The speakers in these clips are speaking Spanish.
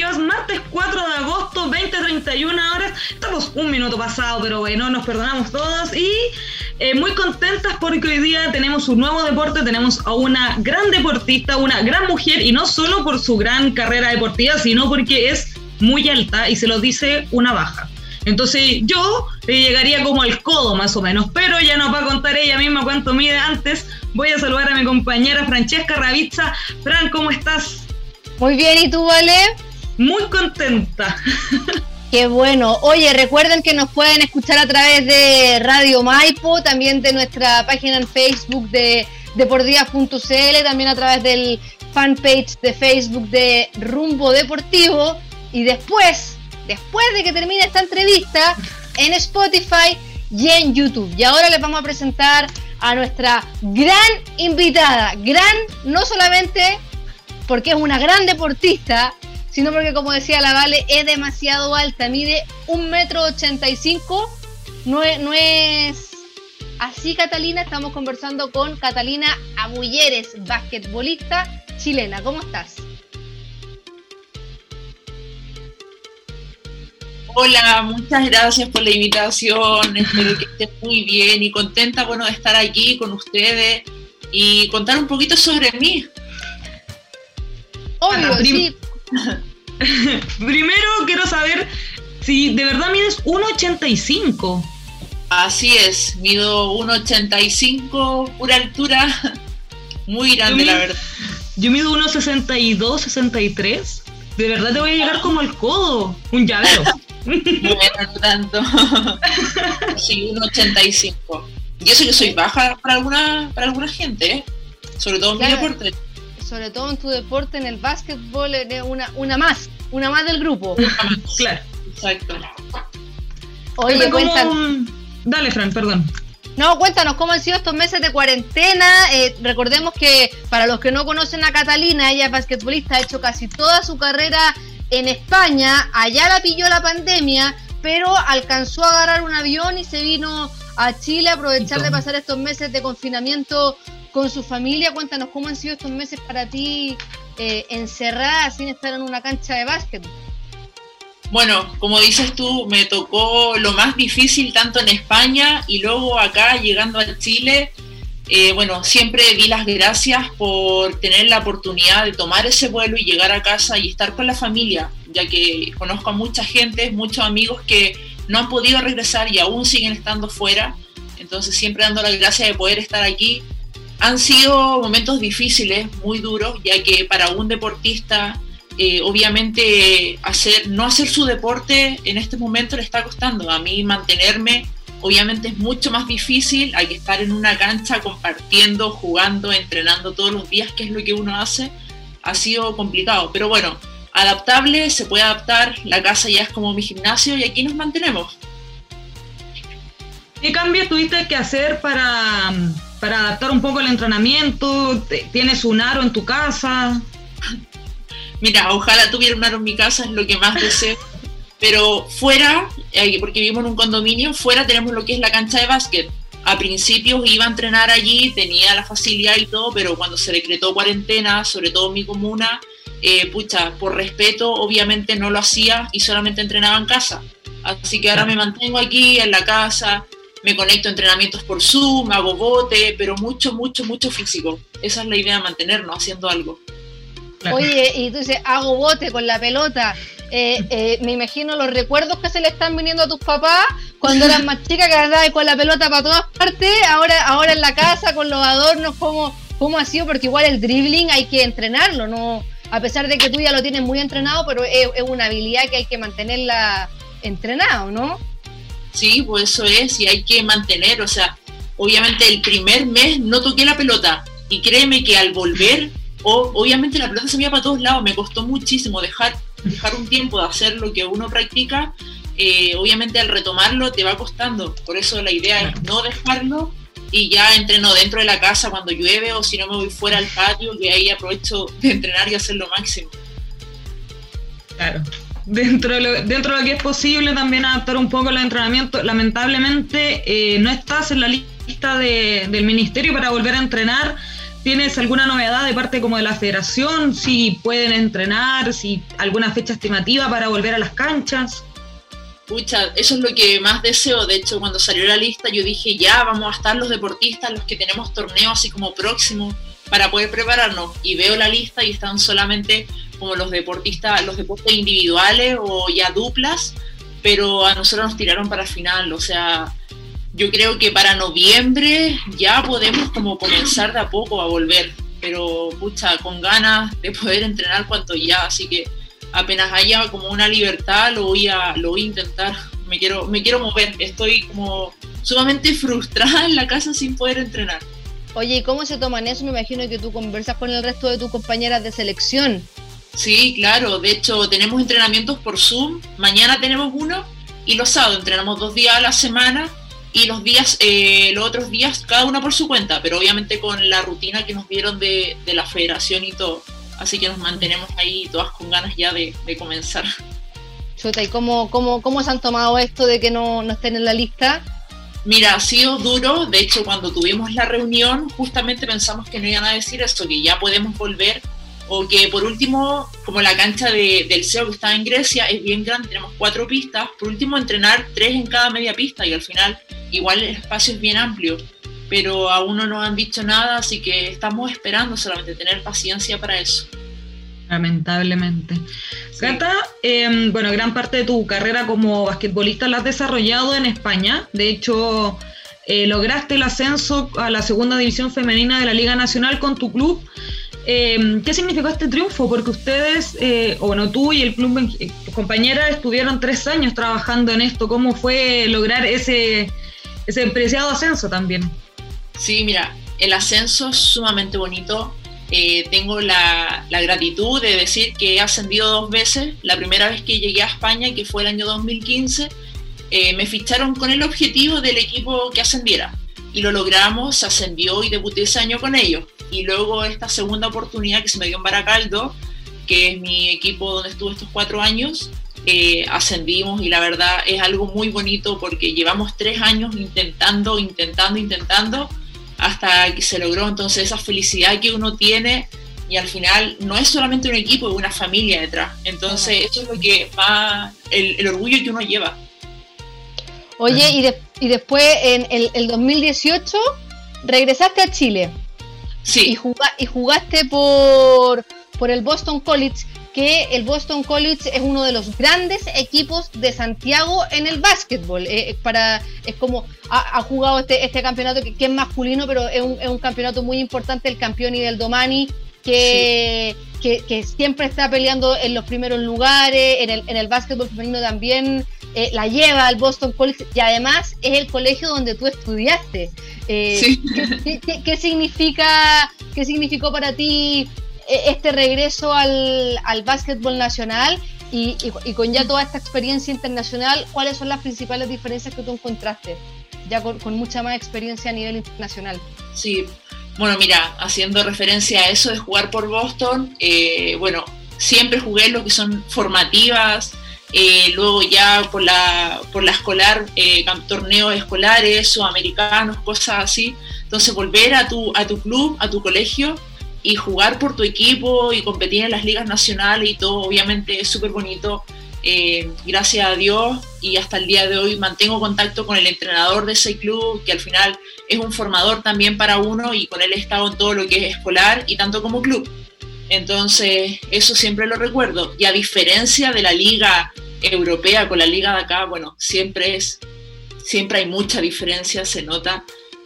Martes 4 de agosto, 20-31 horas. Estamos un minuto pasado, pero bueno, nos perdonamos todos y eh, muy contentas porque hoy día tenemos un nuevo deporte, tenemos a una gran deportista, una gran mujer y no solo por su gran carrera deportiva, sino porque es muy alta y se lo dice una baja. Entonces yo le llegaría como al codo más o menos, pero ya nos va a contar ella misma cuánto mide antes. Voy a saludar a mi compañera Francesca Ravizza. Fran, ¿cómo estás? Muy bien, ¿y tú, Vale? Muy contenta. Qué bueno. Oye, recuerden que nos pueden escuchar a través de Radio Maipo, también de nuestra página en Facebook de deportivas.cl, también a través del fanpage de Facebook de Rumbo Deportivo. Y después, después de que termine esta entrevista, en Spotify y en YouTube. Y ahora les vamos a presentar a nuestra gran invitada. Gran, no solamente porque es una gran deportista, sino porque, como decía la Vale, es demasiado alta, mide un metro ochenta y cinco. No es así, Catalina. Estamos conversando con Catalina Abulleres, basquetbolista chilena. ¿Cómo estás? Hola, muchas gracias por la invitación. Espero que estés muy bien y contenta, bueno, de estar aquí con ustedes y contar un poquito sobre mí. Obvio, sí. Primero quiero saber si de verdad mides 1,85. Así es, mido 1,85, pura altura, muy grande la verdad. Yo mido 1,62, 63. De verdad te voy a llegar como al codo, un llavero. Bueno, no tanto. Sí, 1,85. Y eso que soy baja para alguna, para alguna gente, ¿eh? sobre todo en mi deporte. Sobre todo en tu deporte, en el básquetbol, eres una, una más, una más del grupo. claro. Exacto. Oye, cuéntanos. Dale, Fran, perdón. No, cuéntanos cómo han sido estos meses de cuarentena. Eh, recordemos que para los que no conocen a Catalina, ella es basquetbolista, ha hecho casi toda su carrera en España, allá la pilló la pandemia, pero alcanzó a agarrar un avión y se vino a Chile a aprovechar de pasar estos meses de confinamiento con su familia. Cuéntanos cómo han sido estos meses para ti eh, encerrada sin estar en una cancha de básquet. Bueno, como dices tú, me tocó lo más difícil tanto en España y luego acá llegando a Chile eh, bueno, siempre di las gracias por tener la oportunidad de tomar ese vuelo y llegar a casa y estar con la familia, ya que conozco a mucha gente, muchos amigos que no han podido regresar y aún siguen estando fuera. Entonces siempre dando las gracias de poder estar aquí. Han sido momentos difíciles, muy duros, ya que para un deportista eh, obviamente hacer, no hacer su deporte en este momento le está costando. A mí mantenerme obviamente es mucho más difícil, hay que estar en una cancha compartiendo, jugando, entrenando todos los días, que es lo que uno hace, ha sido complicado, pero bueno, adaptable, se puede adaptar, la casa ya es como mi gimnasio y aquí nos mantenemos. ¿Qué cambios tuviste que hacer para, para adaptar un poco el entrenamiento? ¿Tienes un aro en tu casa? Mira, ojalá tuviera un aro en mi casa, es lo que más deseo pero fuera, eh, porque vivimos en un condominio, fuera tenemos lo que es la cancha de básquet. A principios iba a entrenar allí, tenía la facilidad y todo, pero cuando se decretó cuarentena, sobre todo en mi comuna, eh, pucha, por respeto, obviamente no lo hacía y solamente entrenaba en casa. Así que ahora me mantengo aquí en la casa, me conecto a entrenamientos por Zoom, hago bote, pero mucho, mucho, mucho físico. Esa es la idea de mantenernos haciendo algo. Oye, y tú dices, hago bote con la pelota. Eh, eh, me imagino los recuerdos que se le están viniendo a tus papás cuando eras más chica, que andabas con la pelota para todas partes, ahora, ahora en la casa con los adornos, ¿cómo, ¿cómo ha sido? Porque igual el dribbling hay que entrenarlo, ¿no? A pesar de que tú ya lo tienes muy entrenado, pero es, una habilidad que hay que mantenerla entrenado, ¿no? Sí, pues eso es, y hay que mantener, o sea, obviamente el primer mes no toqué la pelota, y créeme que al volver, obviamente la pelota se me iba para todos lados, me costó muchísimo dejar dejar un tiempo de hacer lo que uno practica, eh, obviamente al retomarlo te va costando. Por eso la idea es no dejarlo y ya entreno dentro de la casa cuando llueve o si no me voy fuera al patio, que ahí aprovecho de entrenar y hacer lo máximo. Claro. Dentro de, lo, dentro de lo que es posible también adaptar un poco el entrenamiento. Lamentablemente eh, no estás en la lista del ministerio para volver a entrenar ¿Tienes alguna novedad de parte como de la federación? Si pueden entrenar, si alguna fecha estimativa para volver a las canchas. Pucha, eso es lo que más deseo. De hecho, cuando salió la lista, yo dije, ya, vamos a estar los deportistas, los que tenemos torneos así como próximos, para poder prepararnos. Y veo la lista y están solamente como los deportistas, los deportes individuales o ya duplas, pero a nosotros nos tiraron para el final. O sea, yo creo que para noviembre ya podemos como comenzar de a poco a volver. Pero, pucha, con ganas de poder entrenar cuanto ya. Así que apenas haya como una libertad, lo voy a, lo voy a intentar. Me quiero, me quiero mover. Estoy como sumamente frustrada en la casa sin poder entrenar. Oye, ¿y cómo se toman eso? Me imagino que tú conversas con el resto de tus compañeras de selección. Sí, claro. De hecho, tenemos entrenamientos por Zoom. Mañana tenemos uno y los sábados entrenamos dos días a la semana y los días, eh, los otros días, cada uno por su cuenta, pero obviamente con la rutina que nos dieron de, de la federación y todo. Así que nos mantenemos ahí todas con ganas ya de, comenzar. Chuta, ¿y cómo, cómo, cómo se han tomado esto de que no, no estén en la lista? Mira, ha sido duro. De hecho, cuando tuvimos la reunión, justamente pensamos que no iban a decir eso, que ya podemos volver. O que por último, como la cancha de, del SEO que está en Grecia es bien grande, tenemos cuatro pistas, por último entrenar tres en cada media pista y al final igual el espacio es bien amplio pero aún no nos han dicho nada, así que estamos esperando solamente tener paciencia para eso. Lamentablemente. Gata, em, bueno, gran parte de tu carrera como basquetbolista la has desarrollado en España. De hecho, eh, lograste el ascenso a la segunda división femenina de la Liga Nacional con tu club. Em, ¿Qué significó este triunfo? Porque ustedes, eh, o bueno, tú y el club, eh, tus compañeras, estuvieron tres años trabajando en esto. ¿Cómo fue lograr ese, ese preciado ascenso también? Sí, mira, el ascenso es sumamente bonito. Tengo la, gratitud de decir que he ascendido dos veces. La primera vez que llegué a España, que fue el año 2015, eh, me ficharon con el objetivo del equipo que ascendiera. Y lo logramos, ascendió y debuté ese año con ellos. Y luego esta segunda oportunidad que se me dio en Baracaldo, que es mi equipo donde estuve estos cuatro años, eh, ascendimos y la verdad es algo muy bonito porque llevamos tres años intentando, intentando, intentando hasta que se logró. Entonces esa felicidad que uno tiene y al final no es solamente un equipo, es una familia detrás. Entonces eso es lo que va, el, orgullo que uno lleva. Oye, y, y después en el, 2018 regresaste a Chile. Sí. Y, y jugaste por, por el Boston College que el Boston College es uno de los grandes equipos de Santiago en el básquetbol. Eh, para, es como ha, jugado este, este campeonato que, es masculino, pero es un, es un, campeonato muy importante, el campeón y del Domani, que, que, siempre está peleando en los primeros lugares, en el, en el básquetbol femenino también. Eh, la lleva al Boston College y además es el colegio donde tú estudiaste. Eh, ¿qué, qué, significa, ¿Qué significó para ti e, este regreso al, al básquetbol nacional y, con ya toda esta experiencia internacional, ¿cuáles son las principales diferencias que tú encontraste? Ya con, mucha más experiencia a nivel internacional. Sí, bueno, mira, haciendo referencia a eso de jugar por Boston, eh, bueno, siempre jugué lo que son formativas, eh, luego ya por la, por la escolar, eh, torneos escolares, sudamericanos, cosas así. Entonces volver a tu, a tu club, a tu colegio, y jugar por tu equipo y competir en las ligas nacionales y todo, obviamente es súper bonito. Eh, gracias a Dios y hasta el día de hoy mantengo contacto con el entrenador de ese club, que al final es un formador también para uno y con él he estado en todo lo que es escolar y tanto como club. Entonces, eso siempre lo recuerdo. Y a diferencia de la liga europea con la liga de acá, bueno, siempre es, siempre hay mucha diferencia, se nota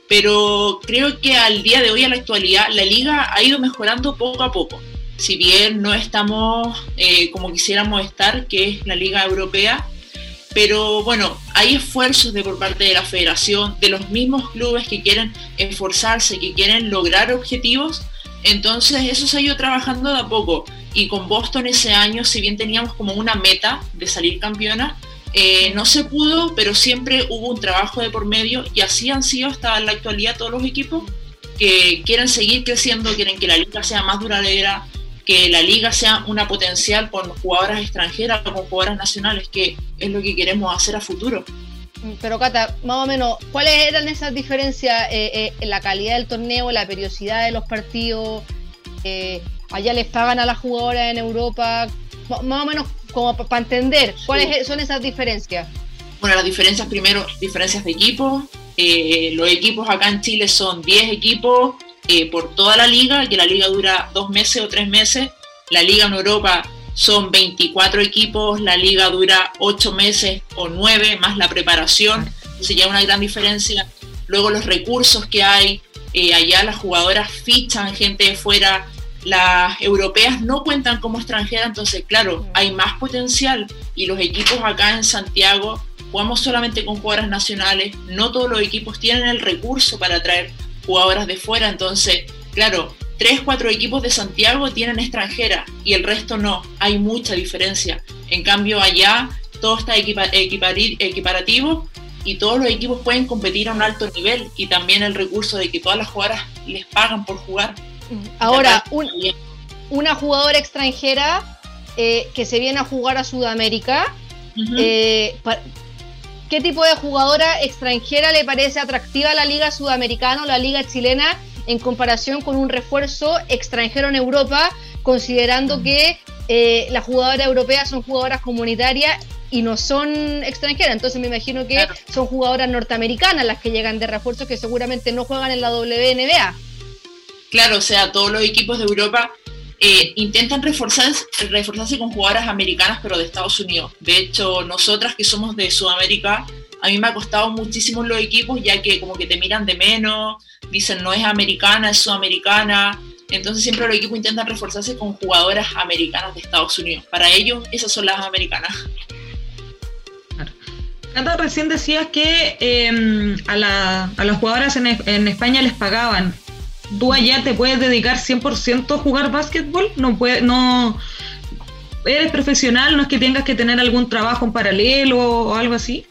pero creo que al día de hoy, a la actualidad, la liga ha ido mejorando poco a poco. Si bien no estamos eh, como quisiéramos estar, que es la liga europea, pero bueno, hay esfuerzos de por parte de la federación, de los mismos clubes que quieren esforzarse, que quieren lograr objetivos, entonces eso se ha ido trabajando de a poco. Y con Boston ese año, si bien teníamos como una meta de salir campeona, eh, no se pudo, pero siempre hubo un trabajo de por medio y así han sido hasta la actualidad todos los equipos que quieren seguir creciendo, quieren que la liga sea más duradera, que la liga sea una potencial con jugadoras extranjeras, con jugadoras nacionales, que es lo que queremos hacer a futuro. Pero Cata, más o menos, ¿cuáles eran esas diferencias eh, en la calidad del torneo, la periodicidad de los partidos? allá les pagan a las jugadoras en Europa, más o menos como para entender, ¿cuáles son esas diferencias? Bueno, las diferencias primero, diferencias de equipo. Eh, los equipos acá en Chile son 10 equipos eh, por toda la liga, que la liga dura dos meses o tres meses. La liga en Europa son 24 equipos, la liga dura 8 meses o 9 más la preparación, se ya una gran diferencia. Luego los recursos que hay, eh, allá las jugadoras fichan gente de fuera, las europeas no cuentan como extranjeras, entonces claro, hay más potencial y los equipos acá en Santiago jugamos solamente con jugadoras nacionales, no todos los equipos tienen el recurso para traer jugadoras de fuera, entonces, claro, tres, cuatro equipos de Santiago tienen extranjera y el resto no, hay mucha diferencia. En cambio, allá todo está equiparativo y todos los equipos pueden competir a un alto nivel y también el recurso de que todas las jugadoras les pagan por jugar. Ahora, una jugadora extranjera eh, que se viene a jugar a Sudamérica, ¿Qué tipo de jugadora extranjera le parece atractiva a la Liga Sudamericana o la Liga Chilena en comparación con un refuerzo extranjero en Europa, considerando que eh, las jugadoras europeas son jugadoras comunitarias y no son extranjeras? Entonces me imagino que son jugadoras norteamericanas las que llegan de refuerzos que seguramente no juegan en la WNBA. Claro, o sea, todos los equipos de Europa eh, intentan reforzarse, reforzarse con jugadoras americanas, pero de Estados Unidos. De hecho, nosotras que somos de Sudamérica, a mí me ha costado muchísimo los equipos, ya que como que te miran de menos, dicen no es americana, es sudamericana. Entonces siempre los equipos intentan reforzarse con jugadoras americanas de Estados Unidos. Para ellos, esas son las americanas. Cata, recién decías que em, a, las jugadoras en España les pagaban tú allá te puedes dedicar 100% a jugar básquetbol, no puede, no eres profesional, no es que tengas que tener algún trabajo en paralelo o algo así.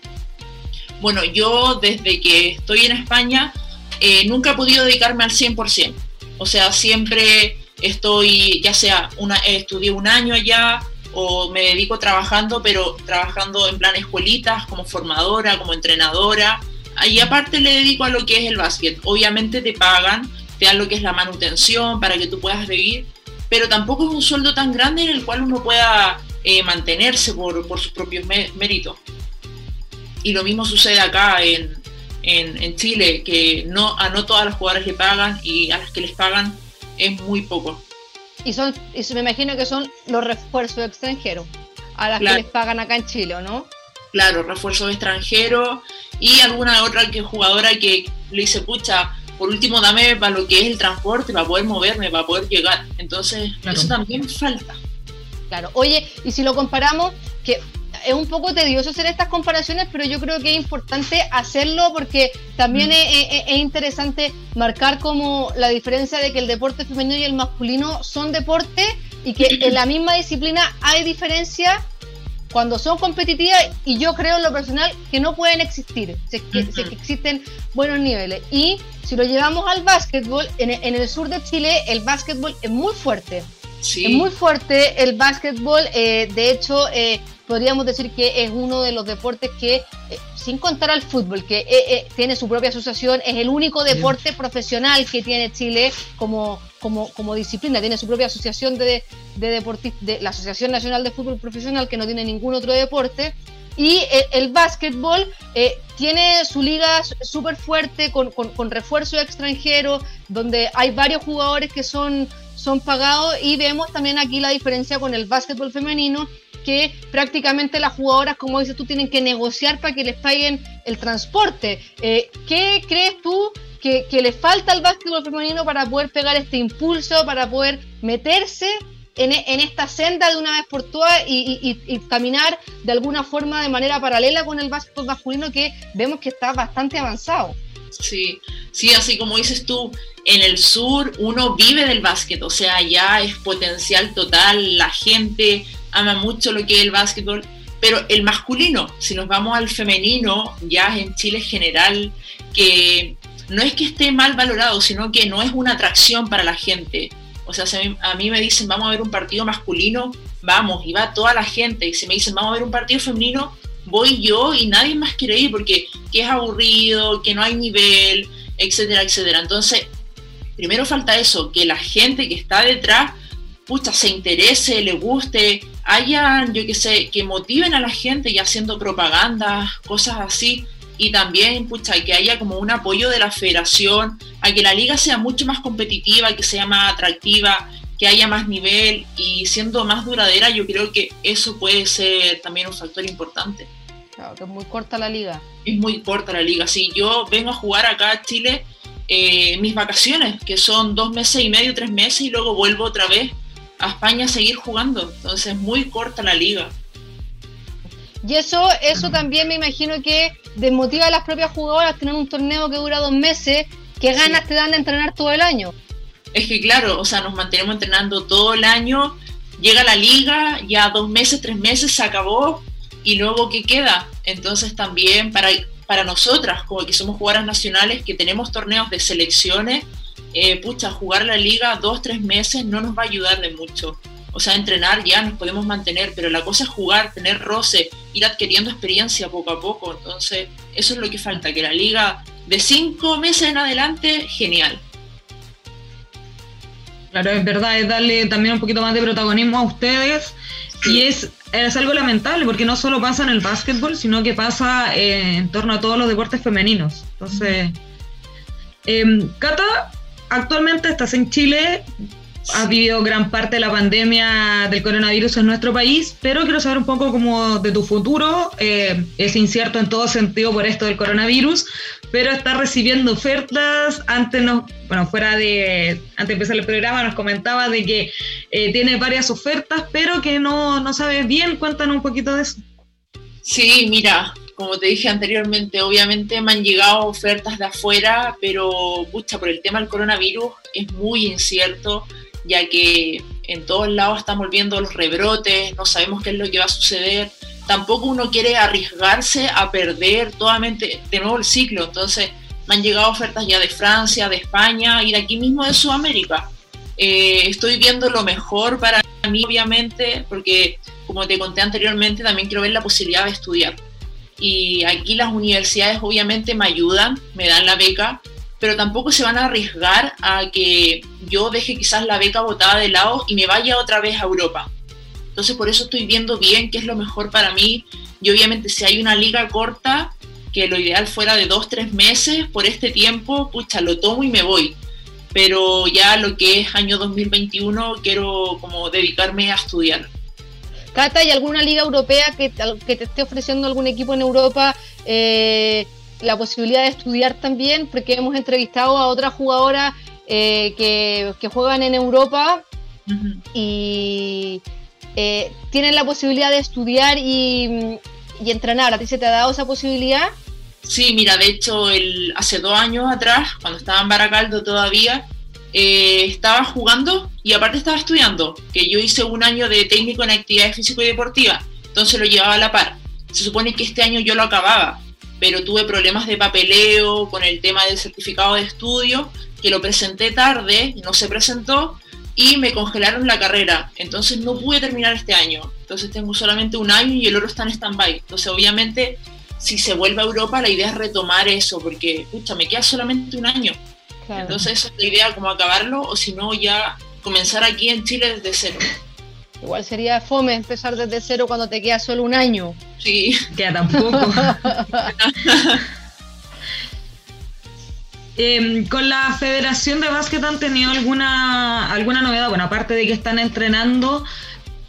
Bueno, yo desde que estoy en España eh, nunca he podido dedicarme al 100%. O sea, siempre estoy, ya sea, una, estudié un año allá o me dedico trabajando, pero trabajando en plan escuelitas, como formadora, como entrenadora. Y aparte le dedico a lo que es el básquet. Obviamente te pagan, lo que es la manutención para que tú puedas vivir, pero tampoco es un sueldo tan grande en el cual uno pueda eh, mantenerse por, sus propios méritos. Y lo mismo sucede acá en, en, Chile, que no, a no todas las jugadoras le pagan y a las que les pagan es muy poco. Y son, y me imagino que son los refuerzos extranjeros, a las que les pagan acá en Chile, no? Claro, refuerzos extranjeros y alguna otra que jugadora que le dice, pucha, por último dame para lo que es el transporte, para poder moverme, para poder llegar. Entonces, eso también falta. Claro, oye, y si lo comparamos, que es un poco tedioso hacer estas comparaciones, pero yo creo que es importante hacerlo porque también mm. es, interesante marcar como la diferencia de que el deporte femenino y el masculino son deportes y que en la misma disciplina hay diferencias cuando son competitivas y yo creo en lo personal que no pueden existir, si que, existen buenos niveles. Y si lo llevamos al básquetbol, en, el sur de Chile el básquetbol es muy fuerte. Es muy fuerte el básquetbol, eh, de hecho eh, podríamos decir que es uno de los deportes que, sin contar al fútbol, que tiene su propia asociación, es el único deporte profesional que tiene Chile como, como, como disciplina, tiene su propia asociación de, de deportistas, de la Asociación Nacional de Fútbol Profesional, que no tiene ningún otro deporte. Y el, básquetbol eh, tiene su liga súper fuerte, con, con, refuerzo extranjero, donde hay varios jugadores que son, son pagados y vemos también aquí la diferencia con el básquetbol femenino, que prácticamente las jugadoras, como dices tú, tienen que negociar para que les paguen el transporte. Eh, ¿Qué crees tú que, le falta al básquetbol femenino para poder pegar este impulso, para poder meterse en, esta senda de una vez por todas y, caminar de alguna forma de manera paralela con el básquetbol masculino que vemos que está bastante avanzado. Sí, sí, así como dices tú, en el sur uno vive del básquet, o sea, ya es potencial total, la gente ama mucho lo que es el básquetbol, pero el masculino, si nos vamos al femenino, ya en Chile es general, que no es que esté mal valorado, sino que no es una atracción para la gente. O sea, si a mí, me dicen, vamos a ver un partido masculino, vamos, y va toda la gente. Y si me dicen, vamos a ver un partido femenino, voy yo y nadie más quiere ir porque que es aburrido, que no hay nivel, etcétera, etcétera. Entonces, primero falta eso, que la gente que está detrás, pucha, se interese, le guste, hayan, yo qué sé, que motiven a la gente y haciendo propaganda, cosas así, y también, pucha, que haya como un apoyo de la federación, a que la liga sea mucho más competitiva, que sea más atractiva, que haya más nivel y siendo más duradera, yo creo que eso puede ser también un factor importante. Claro, que es muy corta la liga. Es muy corta la liga, sí. Yo vengo a jugar acá a Chile eh, mis vacaciones, que son dos meses y medio, tres meses, y luego vuelvo otra vez a España a seguir jugando. Entonces es muy corta la liga. Y eso, eso también me imagino que desmotiva a las propias jugadoras tener un torneo que dura dos meses. ¿Qué ganas te dan de entrenar todo el año? Es que claro, o sea, nos mantenemos entrenando todo el año, llega la liga, ya dos meses, tres meses, se acabó, y luego ¿qué queda? Entonces también para, para nosotras, como que somos jugadoras nacionales, que tenemos torneos de selecciones, eh, pucha, jugar la liga dos, tres meses no nos va a ayudar de mucho. O sea, entrenar ya nos podemos mantener, pero la cosa es jugar, tener roce, ir adquiriendo experiencia poco a poco. Entonces, eso es lo que falta, que la liga de cinco meses en adelante, genial. Claro, es verdad, es darle también un poquito más de protagonismo a ustedes y es, es algo lamentable porque no solo pasa en el básquetbol, sino que pasa eh, en torno a todos los deportes femeninos. Entonces, eh, Cata, actualmente estás en Chile, ha vivido gran parte de la pandemia del coronavirus en nuestro país, pero quiero saber un poco como de tu futuro. Eh, es incierto en todo sentido por esto del coronavirus, pero estás recibiendo ofertas. Antes no, bueno, fuera de, antes de empezar el programa nos comentaba de que eh, tiene varias ofertas, pero que no, no sabes bien. Cuéntanos un poquito de eso. Sí, mira, como te dije anteriormente, obviamente me han llegado ofertas de afuera, pero pucha, por el tema del coronavirus es muy incierto ya que en todos lados estamos viendo los rebrotes, no sabemos qué es lo que va a suceder. Tampoco uno quiere arriesgarse a perder totalmente de nuevo el ciclo. Entonces, me han llegado ofertas ya de Francia, de España y de aquí mismo de Sudamérica. Eh, estoy viendo lo mejor para mí, obviamente, porque como te conté anteriormente, también quiero ver la posibilidad de estudiar. Y aquí las universidades obviamente me ayudan, me dan la beca, pero tampoco se van a arriesgar a que yo deje quizás la beca botada de lado y me vaya otra vez a Europa. Entonces por eso estoy viendo bien qué es lo mejor para mí. Y obviamente si hay una liga corta, que lo ideal fuera de dos, tres meses por este tiempo, pucha, lo tomo y me voy. Pero ya lo que es año 2021 quiero como dedicarme a estudiar. Cata, ¿hay alguna liga europea que, que te esté ofreciendo algún equipo en Europa? Eh, la posibilidad de estudiar también, porque hemos entrevistado a otras jugadoras eh, que, juegan en Europa y eh, tienen la posibilidad de estudiar y, entrenar. ¿A ti se te ha dado esa posibilidad? Sí, mira, de hecho, el, hace dos años atrás, cuando estaba en Baracaldo todavía, eh, estaba jugando y aparte estaba estudiando, que yo hice un año de técnico en actividades físico y deportiva, entonces lo llevaba a la par. Se supone que este año yo lo acababa, pero tuve problemas de papeleo con el tema del certificado de estudio, que lo presenté tarde, no se presentó y me congelaron la carrera. Entonces no pude terminar este año. Entonces tengo solamente un año y el oro está en stand-by. Entonces obviamente si se vuelve a Europa la idea es retomar eso, porque, escucha, me queda solamente un año. Entonces esa es la idea, como acabarlo, o si no ya comenzar aquí en Chile desde cero. Igual sería fome empezar desde cero cuando te queda solo un año. Sí. Queda tampoco. Em, ¿Con la Federación de Básquet han tenido alguna, alguna novedad? Bueno, aparte de que están entrenando,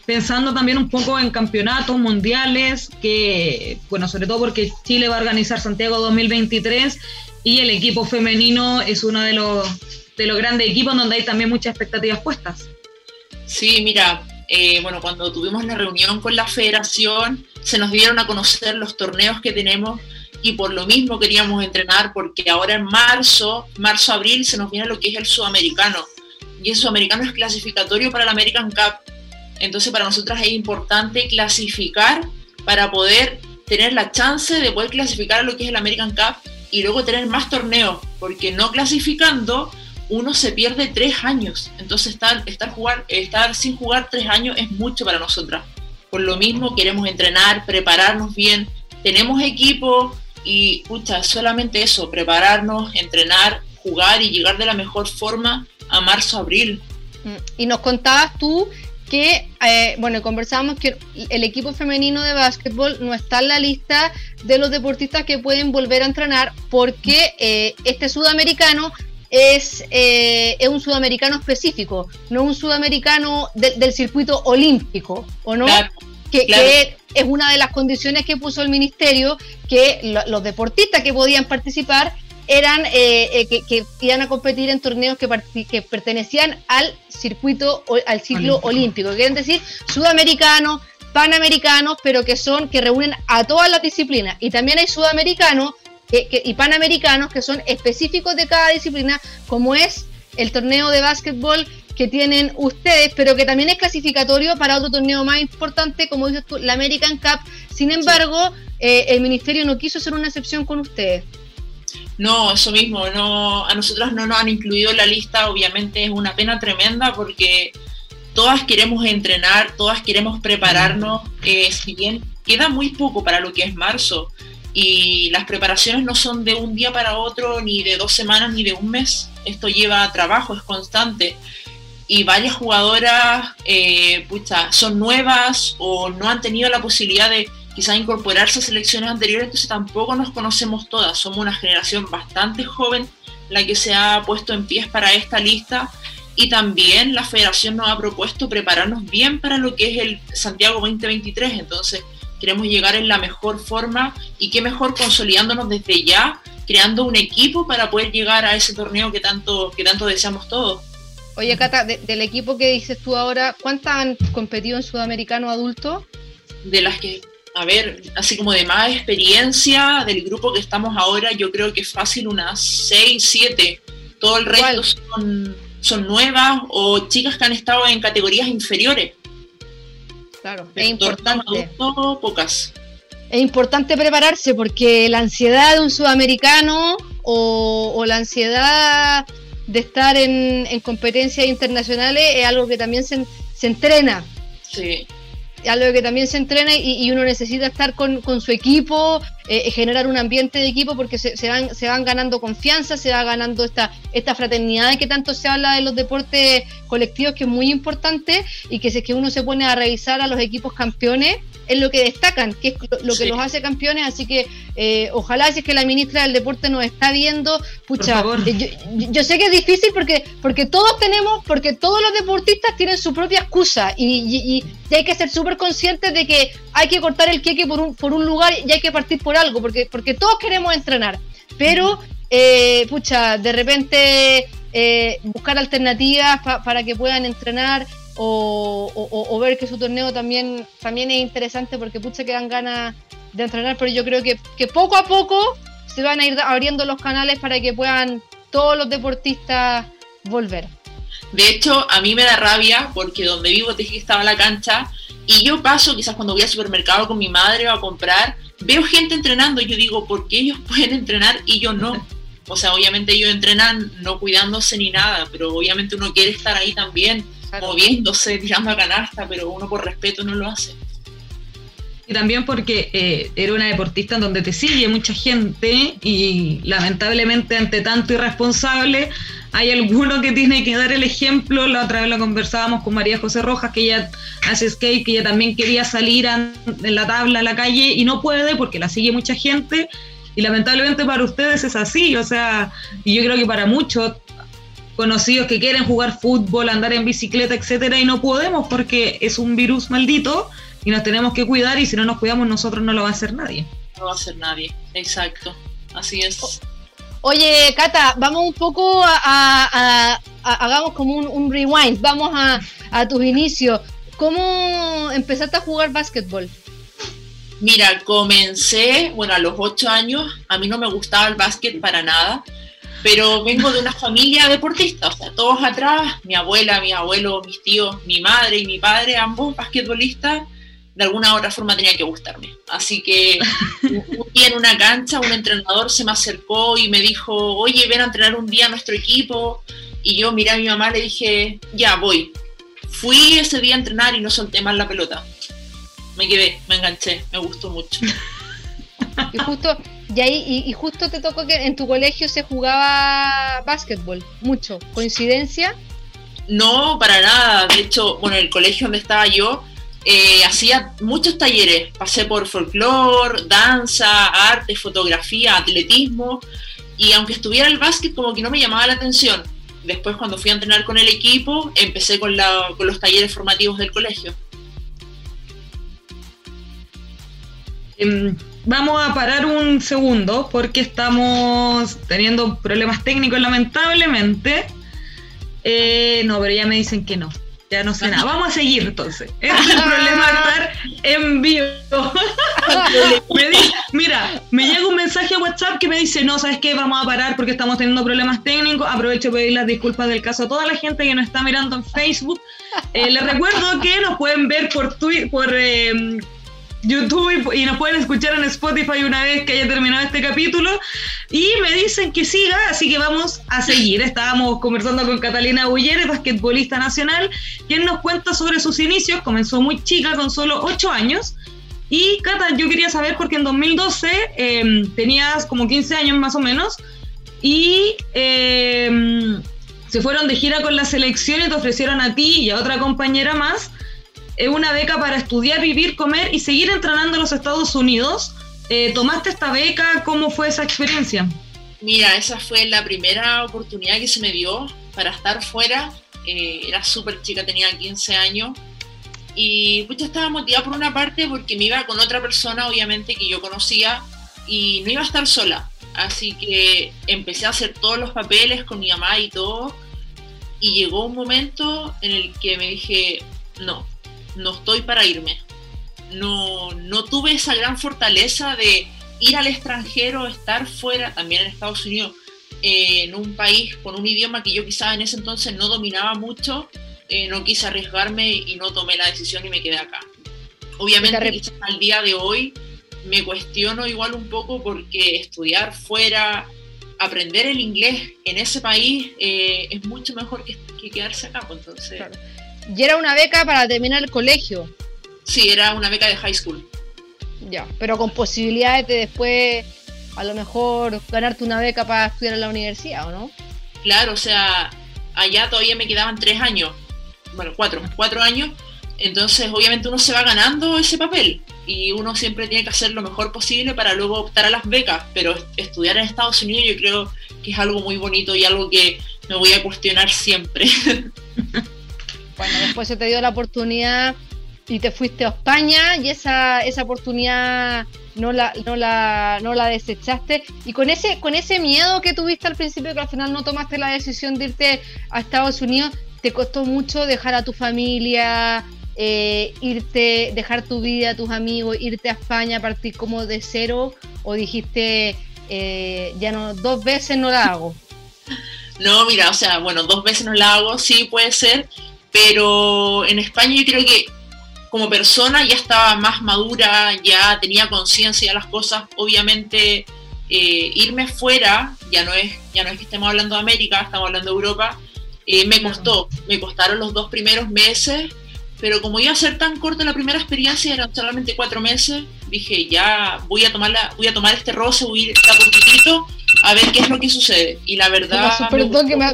pensando también un poco en campeonatos mundiales, que, bueno, sobre todo porque Chile va a organizar Santiago 2023 y el equipo femenino es uno de los, de los grandes equipos donde hay también muchas expectativas puestas. Sí, mira, eh, bueno, cuando tuvimos la reunión con la federación, se nos dieron a conocer los torneos que tenemos y por lo mismo queríamos entrenar porque ahora en marzo, marzo-abril, se nos viene lo que es el sudamericano. Y el sudamericano es clasificatorio para el American Cup. Entonces para nosotras es importante clasificar para poder tener la chance de poder clasificar a lo que es el American Cup y luego tener más torneos, porque no clasificando uno se pierde tres años. Entonces estar, estar, jugar, estar sin jugar tres años es mucho para nosotras. Por lo mismo queremos entrenar, prepararnos bien, tenemos equipo y, pucha, solamente eso, prepararnos, entrenar, jugar y llegar de la mejor forma a marzo, abril. Mm, y nos contabas tú que, eh, bueno, conversábamos que el equipo femenino de básquetbol no está en la lista de los deportistas que pueden volver a entrenar porque eh, este sudamericano es, eh, es, un sudamericano específico, no un sudamericano del circuito olímpico, ¿o no? que, es una de las condiciones que puso el ministerio, que los deportistas que podían participar eran eh, eh, que, iban a competir en torneos que, que pertenecían al circuito, al ciclo olímpico, quieren decir sudamericanos, panamericanos, pero que son, que reúnen a todas las disciplinas. Y también hay sudamericanos y panamericanos que son específicos de cada disciplina, como es el torneo de básquetbol que tienen ustedes, pero que también es clasificatorio para otro torneo más importante, como dices tú, la American Cup. Sin embargo, eh, el ministerio no quiso hacer una excepción con ustedes. No, eso mismo, no, a nosotros no nos han incluido en la lista, obviamente es una pena tremenda porque todas queremos entrenar, todas queremos prepararnos, eh, si bien queda muy poco para lo que es marzo y las preparaciones no son de un día para otro, ni de dos semanas, ni de un mes, esto lleva trabajo, es constante. Y varias jugadoras eh, son nuevas o no han tenido la posibilidad de quizás incorporarse a selecciones anteriores, entonces tampoco nos conocemos todas. Somos una generación bastante joven la que se ha puesto en pies para esta lista y también la federación nos ha propuesto prepararnos bien para lo que es el Santiago 2023, entonces queremos llegar en la mejor forma y qué mejor consolidándonos desde ya, creando un equipo para poder llegar a ese torneo que tanto, que tanto deseamos todos. Oye, Cata, del equipo que dices tú ahora, ¿cuántas han competido en sudamericano adulto? De las que, a ver, así como de más experiencia del grupo que estamos ahora, yo creo que es fácil unas 6, 7. Todo el resto son, son nuevas o chicas que han estado en categorías inferiores. Claro, es importante. Pocas. Es importante prepararse porque la ansiedad de un sudamericano o, o la ansiedad de estar en, en competencias internacionales es algo que también se, se entrena. Sí. Algo que también se entrena y, uno necesita estar con, con su equipo, eh, generar un ambiente de equipo porque se, se, van, se van ganando confianza, se va ganando esta, esta fraternidad de que tanto se habla de los deportes colectivos que es muy importante y que si es que uno se pone a revisar a los equipos campeones, es lo que destacan, que es lo, que los hace campeones, así que eh, ojalá si es que la ministra del deporte nos está viendo, pucha, eh, yo, sé que es difícil porque, porque todos tenemos, porque todos los deportistas tienen su propia excusa y, y, hay que ser súper conscientes de que hay que cortar el queque por un, por un lugar y hay que partir por algo, porque, porque todos queremos entrenar, pero, eh, pucha, de repente buscar alternativas para que puedan entrenar o, ver que su torneo también, también es interesante porque pucha que dan ganas de entrenar, pero yo creo que, que poco a poco se van a ir abriendo los canales para que puedan todos los deportistas volver. De hecho, a mí me da rabia porque donde vivo te dije que estaba la cancha y yo paso, quizás cuando voy al supermercado con mi madre o a comprar, veo gente entrenando y yo digo, ¿por qué ellos pueden entrenar y yo no? O sea, obviamente ellos entrenan no cuidándose ni nada, pero obviamente uno quiere estar ahí también moviéndose, tirando a canasta, pero uno por respeto no lo hace. Y también porque eh, era una deportista en donde te sigue mucha gente y lamentablemente ante tanto irresponsable hay alguno que tiene que dar el ejemplo. La otra vez lo conversábamos con María José Rojas, que ella hace skate, que ella también quería salir en la tabla a la calle y no puede porque la sigue mucha gente. Y lamentablemente para ustedes es así, o sea, y yo creo que para muchos conocidos que quieren jugar fútbol, andar en bicicleta, etcétera, y no podemos porque es un virus maldito y nos tenemos que cuidar y si no nos cuidamos nosotros no lo va a hacer nadie. No va a hacer nadie, exacto, así es. Oye, Cata, vamos un poco a, hagamos como un, rewind, vamos a, a tus inicios. ¿Cómo empezaste a jugar básquetbol? Mira, comencé, bueno, a los ocho años, a mí no me gustaba el básquet para nada, pero vengo de una familia deportista, o sea, todos atrás, mi abuela, mi abuelo, mis tíos, mi madre y mi padre, ambos basquetbolistas, de alguna u otra forma tenía que gustarme. Así que un día en una cancha un entrenador se me acercó y me dijo, oye, ven a entrenar un día a nuestro equipo. Y yo miré a mi mamá y le dije, ya voy. Fui ese día a entrenar y no solté más la pelota. Me quedé, me enganché, me gustó mucho. Y justo, y ahí, y, justo te tocó que en tu colegio se jugaba básquetbol, mucho. ¿Coincidencia? No, para nada. De hecho, bueno, el colegio donde estaba yo eh, hacía muchos talleres. Pasé por folclore, danza, arte, fotografía, atletismo. Y aunque estuviera el básquet, como que no me llamaba la atención. Después, cuando fui a entrenar con el equipo, empecé con, con los talleres formativos del colegio. Em, vamos a parar un segundo porque estamos teniendo problemas técnicos lamentablemente. Eh, no, pero ya me dicen que no. Ya no sé nada. Vamos a seguir entonces. Este es el problema de estar en vivo. mira, me llega un mensaje a WhatsApp que me dice, no, ¿sabes qué? Vamos a parar porque estamos teniendo problemas técnicos. Aprovecho para pedir las disculpas del caso a toda la gente que nos está mirando en Facebook. Eh, les recuerdo que nos pueden ver por, Twitter, por eh, YouTube y, nos pueden escuchar en Spotify una vez que haya terminado este capítulo. Y me dicen que siga, así que vamos a seguir. Estábamos conversando con Catalina Bulleres, basquetbolista nacional, quien nos cuenta sobre sus inicios. Comenzó muy chica, con solo 8 años. Y Cata, yo quería saber porque en 2012 em, tenías como 15 años más o menos y em, se fueron de gira con la selección y te ofrecieron a ti y a otra compañera más es una beca para estudiar, vivir, comer y seguir entrenando en los Estados Unidos. Eh, ¿Tomaste esta beca? ¿Cómo fue esa experiencia? Mira, esa fue la primera oportunidad que se me dio para estar fuera. Eh, era súper chica, tenía 15 años. Y pues estaba motivada por una parte porque me iba con otra persona, obviamente, que yo conocía, y no iba a estar sola. Así que empecé a hacer todos los papeles con mi mamá y todo. Y llegó un momento en el que me dije, no, no estoy para irme. No, no tuve esa gran fortaleza de ir al extranjero, estar fuera, también en Estados Unidos, eh, en un país con un idioma que yo quizás en ese entonces no dominaba mucho, eh, no quise arriesgarme y no tomé la decisión y me quedé acá. Obviamente al día de hoy me cuestiono igual un poco porque estudiar fuera, aprender el inglés en ese país eh, es mucho mejor que, quedarse acá. Pues, entonces, y era una beca para terminar el colegio. Sí, era una beca de high school. Ya, pero con posibilidades de después a lo mejor ganarte una beca para estudiar en la universidad, ¿o no? Claro, o sea, allá todavía me quedaban tres años, bueno, cuatro, cuatro años, entonces obviamente uno se va ganando ese papel y uno siempre tiene que hacer lo mejor posible para luego optar a las becas, pero estudiar en Estados Unidos yo creo que es algo muy bonito y algo que me voy a cuestionar siempre. Bueno, después se te dio la oportunidad y te fuiste a España y esa, esa oportunidad no la, no, la, no la desechaste. Y con ese, con ese miedo que tuviste al principio, que al final no tomaste la decisión de irte a Estados Unidos, ¿te costó mucho dejar a tu familia, eh, irte, dejar tu vida, tus amigos, irte a España, partir como de cero? ¿O dijiste, eh, ya no, dos veces no la hago? No, mira, o sea, bueno, dos veces no la hago, sí puede ser, pero en España yo creo que como persona ya estaba más madura, ya tenía conciencia de las cosas, obviamente eh, irme fuera, ya no, es, ya no es que estemos hablando de América, estamos hablando de Europa, eh, me costó, me costaron los dos primeros meses, pero como iba a ser tan corta la primera experiencia, eran solamente cuatro meses, dije ya voy a tomar, la, voy a tomar este roce, voy a ir a poquitito a ver qué es lo que sucede. Y la verdad... Me, me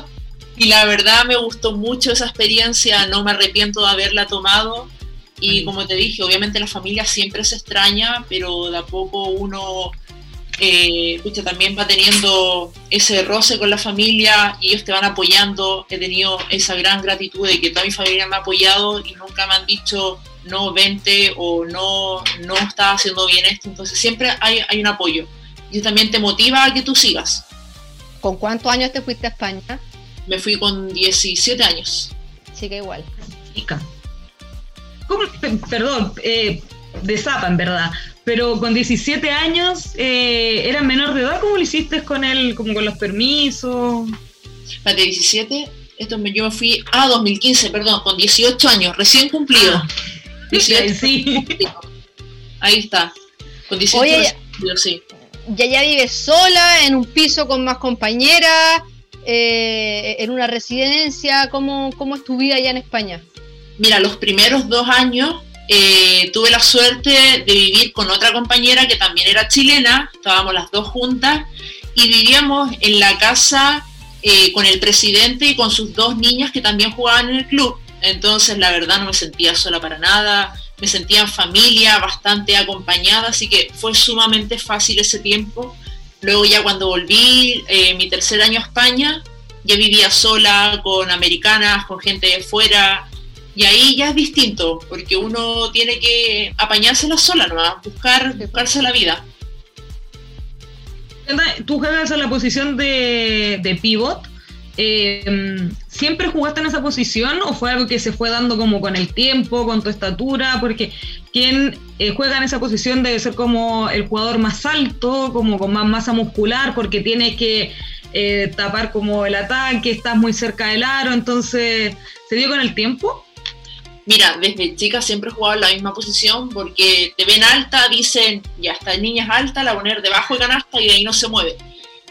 Y la verdad me gustó mucho esa experiencia, no me arrepiento de haberla tomado. Y como te dije, obviamente la familia siempre se extraña, pero de a poco uno eh, también va teniendo ese roce con la familia y ellos te van apoyando. He tenido esa gran gratitud de que toda mi familia me ha apoyado y nunca me han dicho no vente o no, no estás haciendo bien esto. Entonces siempre hay, hay un apoyo. Y eso también te motiva a que tú sigas. ¿Con cuántos años te fuiste a España? Me fui con 17 años. Sí, que igual. Perdón, eh, de zapa en verdad, pero con 17 años eh, ¿eras menor de edad? ¿Cómo lo hiciste con él, como con los permisos? La de 17, esto me, yo me fui a 2015, perdón, con 18 años, recién cumplido. Ah, sí. Ahí está. Con 18 Oye, sí. Ya ya vives sola, en un piso con más compañeras, eh, en una residencia? ¿Cómo, ¿Cómo es tu vida allá en España? Mira, los primeros dos años eh, tuve la suerte de vivir con otra compañera que también era chilena, estábamos las dos juntas y vivíamos en la casa eh, con el presidente y con sus dos niñas que también jugaban en el club. Entonces la verdad no me sentía sola para nada, me sentía en familia, bastante acompañada, así que fue sumamente fácil ese tiempo. Luego ya cuando volví eh, mi tercer año a España, ya vivía sola, con americanas, con gente de fuera, y ahí ya es distinto, porque uno tiene que apañársela sola, ¿no? buscar, buscarse la vida. Tú juegas en la posición de, de pivot. Eh, ¿Siempre jugaste en esa posición o fue algo que se fue dando como con el tiempo, con tu estatura? Porque quien eh, juega en esa posición debe ser como el jugador más alto, como con más masa muscular, porque tiene que eh, tapar como el ataque, estás muy cerca del aro, entonces, ¿se dio con el tiempo? Mira, desde chica siempre he jugado en la misma posición porque te ven alta, dicen, ya esta niña es alta, la poner debajo de canasta y de ahí no se mueve.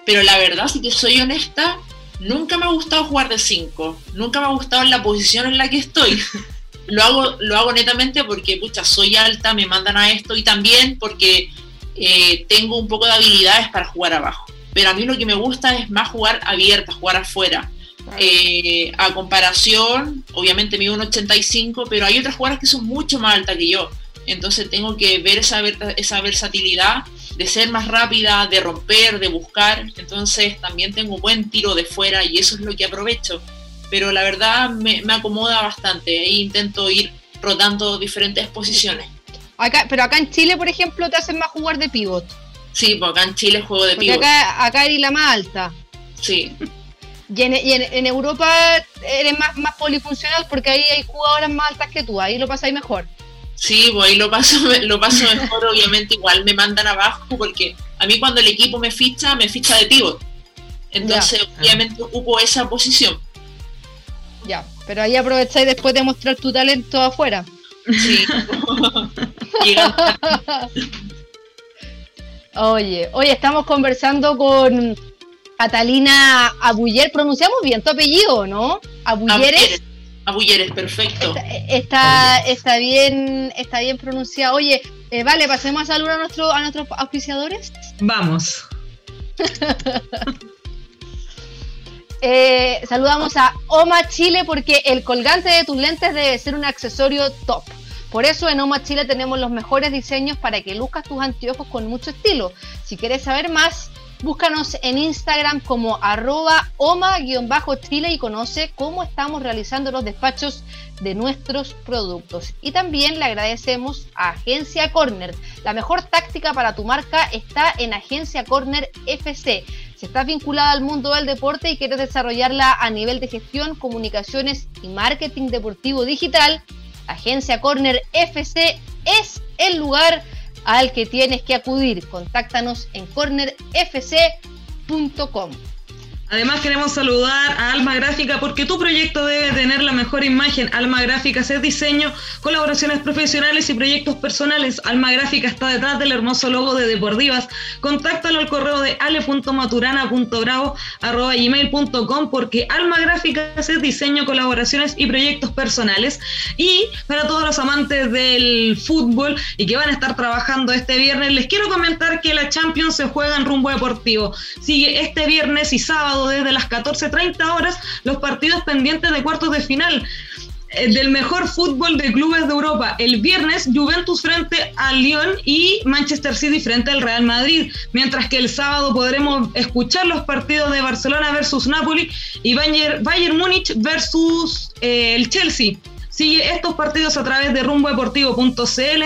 Pero la verdad, si te soy honesta, nunca me ha gustado jugar de 5, nunca me ha gustado la posición en la que estoy. lo hago, lo hago netamente porque, pucha, soy alta, me mandan a esto y también porque eh, tengo un poco de habilidades para jugar abajo. Pero a mí lo que me gusta es más jugar abierta, jugar afuera eh, a comparación, obviamente mido un 85, pero hay otras jugadoras que son mucho más altas que yo. Entonces tengo que ver esa, esa versatilidad de ser más rápida, de romper, de buscar. Entonces también tengo buen tiro de fuera y eso es lo que aprovecho. Pero la verdad me, acomoda bastante e intento ir rotando diferentes posiciones. Acá, pero acá en Chile, por ejemplo, te hacen más jugar de pivot. Sí, pues acá en Chile juego de pivot. Acá, acá eres la más alta. Sí. Y en, Europa eres más, más polifuncional porque ahí hay jugadoras más altas que tú, ahí lo pasáis mejor. Sí, pues ahí lo paso, lo paso mejor, obviamente igual me mandan abajo porque a mí cuando el equipo me ficha, me ficha de pivot. Entonces, obviamente ocupo esa posición. Ya, pero ahí aprovecháis después de mostrar tu talento afuera. Sí. oye, oye, estamos conversando con Catalina Abuller, pronunciamos bien tu apellido, ¿no? Abulleres. Abulleres, perfecto. Está, está, bien, está bien pronunciado. Oye, eh, vale, pasemos a saludar a, nuestro, a nuestros auspiciadores. Vamos. Eh, saludamos a Oma Chile porque el colgante de tus lentes debe ser un accesorio top. Por eso en Oma Chile tenemos los mejores diseños para que luzcas tus anteojos con mucho estilo. Si quieres saber más, Búscanos en Instagram como arroba oma-chile y conoce cómo estamos realizando los despachos de nuestros productos. Y también le agradecemos a Agencia Corner. La mejor táctica para tu marca está en Agencia Corner FC. Si estás vinculada al mundo del deporte y quieres desarrollarla a nivel de gestión, comunicaciones y marketing deportivo digital, Agencia Corner FC es el lugar al que tienes que acudir. Contáctanos en cornerfc.com. Además queremos saludar a Alma Gráfica porque tu proyecto debe tener la mejor imagen. Alma Gráfica es diseño, colaboraciones profesionales y proyectos personales. Alma Gráfica está detrás del hermoso logo de Deportivas. Contáctalo al correo de ale.maturana.bravo.gmail.com porque Alma Gráfica es diseño, colaboraciones y proyectos personales. Y para todos los amantes del fútbol y que van a estar trabajando este viernes, les quiero comentar que la Champions se juega en rumbo deportivo. Sigue este viernes y sábado desde las 14.30 horas los partidos pendientes de cuartos de final eh, del mejor fútbol de clubes de Europa. El viernes, Juventus frente al Lyon y Manchester City frente al Real Madrid. Mientras que el sábado podremos escuchar los partidos de Barcelona versus Napoli y Bayern, Bayern Múnich versus eh, el Chelsea. Sigue estos partidos a través de rumbodeportivo.cl,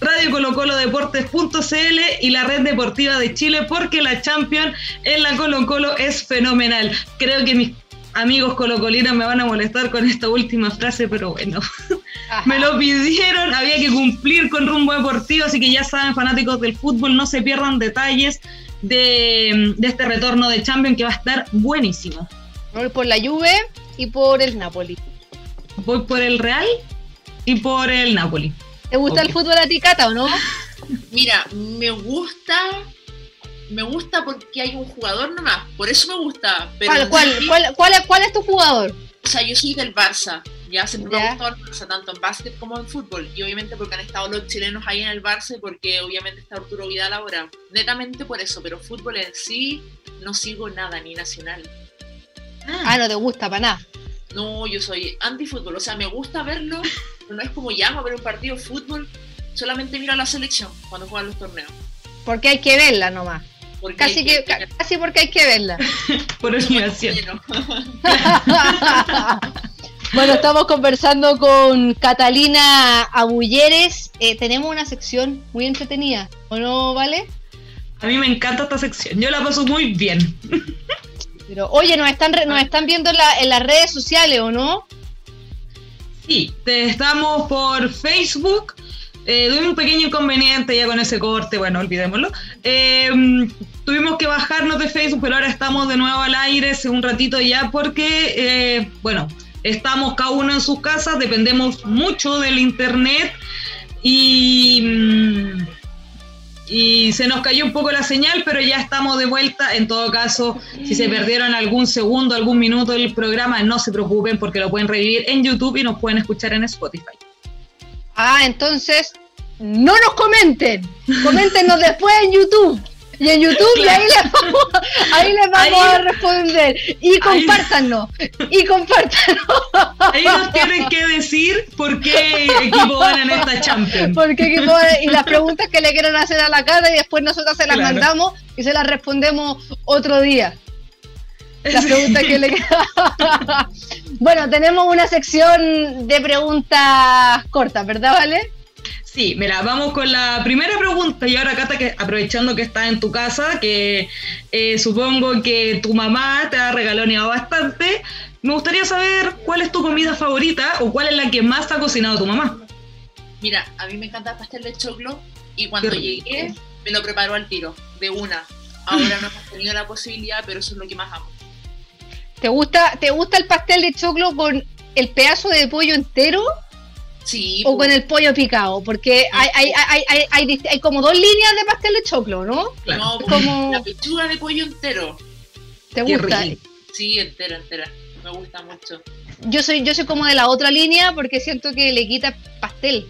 Radio Colo Colo Deportes.cl y la Red Deportiva de Chile, porque la Champions en la Colo Colo es fenomenal. Creo que mis amigos colocolinos me van a molestar con esta última frase, pero bueno, me lo pidieron, había que cumplir con rumbo deportivo, así que ya saben, fanáticos del fútbol, no se pierdan detalles de, de este retorno de Champions que va a estar buenísimo. Por la Juve y por el Napoli voy por el Real y por el Napoli. ¿Te gusta el fútbol a ti, Cata, o no? Mira, me gusta, me gusta porque hay un jugador nomás, por eso me gusta. ¿Cuál, cuál, cuál, es tu jugador? O sea, yo soy del Barça, ya siempre me ha gustado el Barça, tanto en básquet como en fútbol. Y obviamente porque han estado los chilenos ahí en el Barça y porque obviamente está Arturo Vidal ahora. Netamente por eso, pero fútbol en sí no sigo nada, ni nacional. Ah, no te gusta para nada. No, yo soy anti-fútbol, o sea, me gusta verlo, pero no es como llamo a ver un partido de fútbol, solamente miro a la selección cuando juegan los torneos. Porque hay que verla nomás. Casi, que, casi porque hay que verla. Por obligación. bueno, estamos conversando con Catalina Abulleres. Eh, tenemos una sección muy entretenida, ¿o no, Vale? A mí me encanta esta sección, yo la paso muy bien. Pero, oye, nos están, nos están viendo en, las redes sociales, ¿o no? Sí, estamos por Facebook. Eh, un pequeño inconveniente ya con ese corte, bueno, olvidémoslo. Eh, tuvimos que bajarnos de Facebook, pero ahora estamos de nuevo al aire hace un ratito ya porque, eh, bueno, estamos cada uno en sus casas, dependemos mucho del internet y, mm, y se nos cayó un poco la señal, pero ya estamos de vuelta. En todo caso, si se perdieron algún segundo, algún minuto del programa, no se preocupen porque lo pueden revivir en YouTube y nos pueden escuchar en Spotify. Ah, entonces no nos comenten, coméntenos después en YouTube. Y en YouTube, y ahí les vamos, ahí les vamos a responder. Y compártanlo. Y compártanlo. Ahí nos tienen que decir por qué equipo van en esta Champions. ¿Por qué equipo y las preguntas que le quieran hacer a la cara y después nosotros se las mandamos y se las respondemos otro día. Las preguntas que le Bueno, tenemos una sección de preguntas cortas, ¿verdad, Vale? Sí, mira, vamos con la primera pregunta. Y ahora, Cata, que aprovechando que estás en tu casa, que eh, supongo que tu mamá te ha regaloneado bastante, me gustaría saber cuál es tu comida favorita o cuál es la que más ha cocinado tu mamá. Mira, a mí me encanta el pastel de choclo y cuando llegué me lo preparó al tiro, de una. Ahora no hemos tenido la posibilidad, pero eso es lo que más amo. ¿Te gusta, ¿Te gusta el pastel de choclo con el pedazo de pollo entero o con el pollo picado, porque hay, hay, hay, hay, hay, como dos líneas de pastel de choclo, ¿no? No, como la pechuga de pollo entero. ¿Te gusta? Sí, entera, entera. Me gusta mucho. Yo soy, yo soy como de la otra línea porque siento que le quita pastel.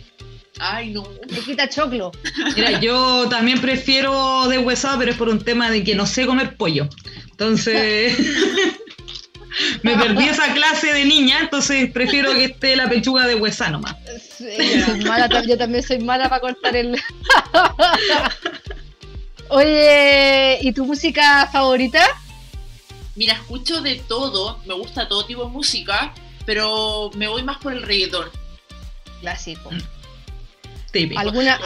Ay, no. Le quita choclo. Mira, yo también prefiero de huesado, pero es por un tema de que no sé comer pollo. Entonces. Me perdí esa clase de niña, entonces prefiero que esté la pechuga de huesa nomás. yo, también soy mala para cortar el. Oye, ¿y tu música favorita? Mira, escucho de todo, me gusta todo tipo de música, pero me voy más por el reggaetón. Clásico. Típico. ¿Alguna,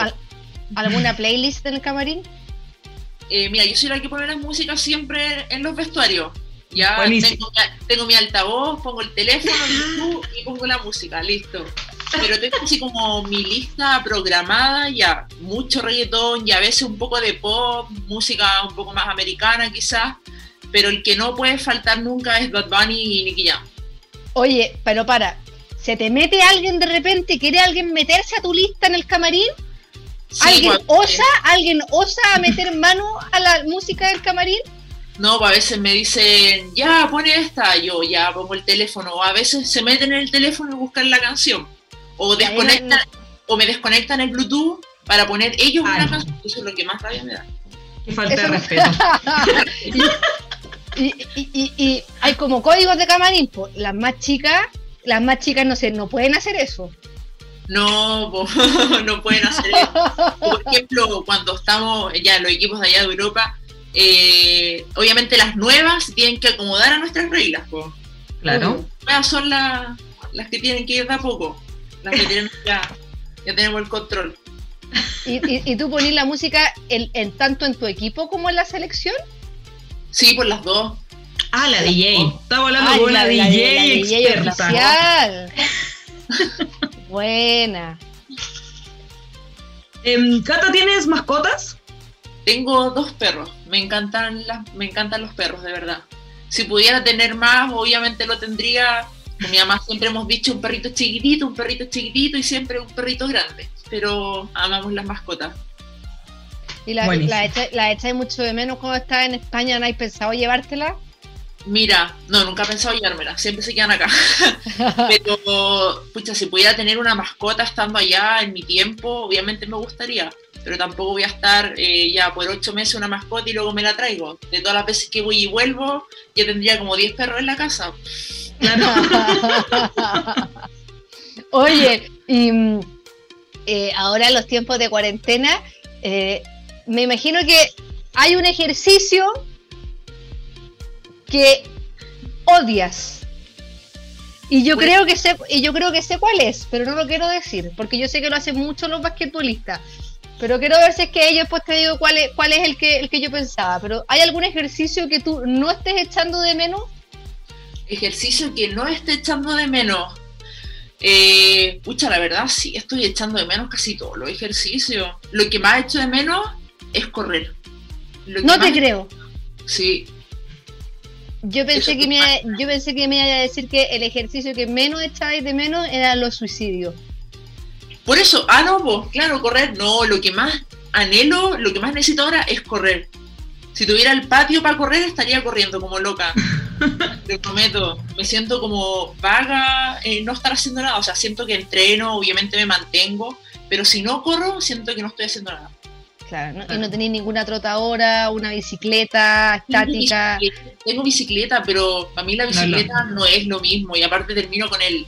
¿Alguna playlist en el camarín? Eh, mira, yo soy la que pone la música siempre en los vestuarios. Ya tengo, mi altavoz, pongo el teléfono y pongo la música, listo. Pero tengo así como mi lista programada, ya mucho reggaetón y a veces un poco de pop, música un poco más americana quizás, pero el que no puede faltar nunca es Bad Bunny y Nicky Jam. Oye, pero para, ¿se te mete alguien de repente? ¿Quiere alguien meterse a tu lista en el camarín? ¿Alguien osa, alguien osa a meter mano a la música del camarín? No, a veces me dicen, ya, pone esta, yo ya pongo el teléfono, o a veces se meten en el teléfono y buscan la canción, o desconectan, o me desconectan el Bluetooth para poner ellos una canción, eso es lo que más rabia me da. Qué falta de respeto. y, y, hay como códigos de camarín, pues, las más chicas, las más chicas no sé, no pueden hacer eso. No, no pueden hacer eso. Por ejemplo, cuando estamos ya los equipos de allá de Europa, eh, obviamente las nuevas tienen que acomodar a nuestras reglas. Claro. Las son las que tienen que ir de a poco. Las que tienen ya, ya tenemos el control. ¿Y, tú pones la música en, tanto en tu equipo como en la selección? Sí, por las dos. Ah, la DJ. Estaba hablando con la, DJ, experta. Buena. Eh, Cata, ¿tienes mascotas? Tengo dos perros, me encantan, las, me encantan los perros, de verdad. Si pudiera tener más, obviamente lo tendría. Con mi mamá siempre hemos dicho un perrito chiquitito, un perrito chiquitito y siempre un perrito grande. Pero amamos las mascotas. ¿Y la, la, echáis mucho de menos cuando estás en España? ¿No hay pensado llevártela? Mira, no, nunca he pensado llevármela, siempre se quedan acá. pero, pucha, si pudiera tener una mascota estando allá en mi tiempo, obviamente me gustaría. Pero tampoco voy a estar eh, ya por ocho meses una mascota y luego me la traigo. De todas las veces que voy y vuelvo, ya tendría como diez perros en la casa. Oye, y mm, eh, ahora en los tiempos de cuarentena, eh, me imagino que hay un ejercicio que odias. Y yo creo que sé, y yo creo que sé cuál es, pero no lo quiero decir, porque yo sé que lo hacen mucho los basquetbolistas. Pero quiero ver si es que ellos pues te digo cuál es, cuál es el que el que yo pensaba. Pero ¿hay algún ejercicio que tú no estés echando de menos? Ejercicio que no esté echando de menos. Eh, pucha, la verdad sí estoy echando de menos casi todos los ejercicios. Lo que más echo de menos es correr. no te creo. Sí, yo pensé, que me, yo pensé que me iba a decir que el ejercicio que menos echáis de menos era los suicidios. Por eso, ah, no, pues, claro, correr, no, lo que más anhelo, lo que más necesito ahora es correr. Si tuviera el patio para correr, estaría corriendo como loca. Te prometo. Me siento como vaga, eh, no estar haciendo nada. O sea, siento que entreno, obviamente me mantengo, pero si no corro, siento que no estoy haciendo nada. Claro, y no tenéis ninguna trotadora, una bicicleta estática. Tengo bicicleta, pero para mí la bicicleta no, es lo mismo. Y aparte termino con el,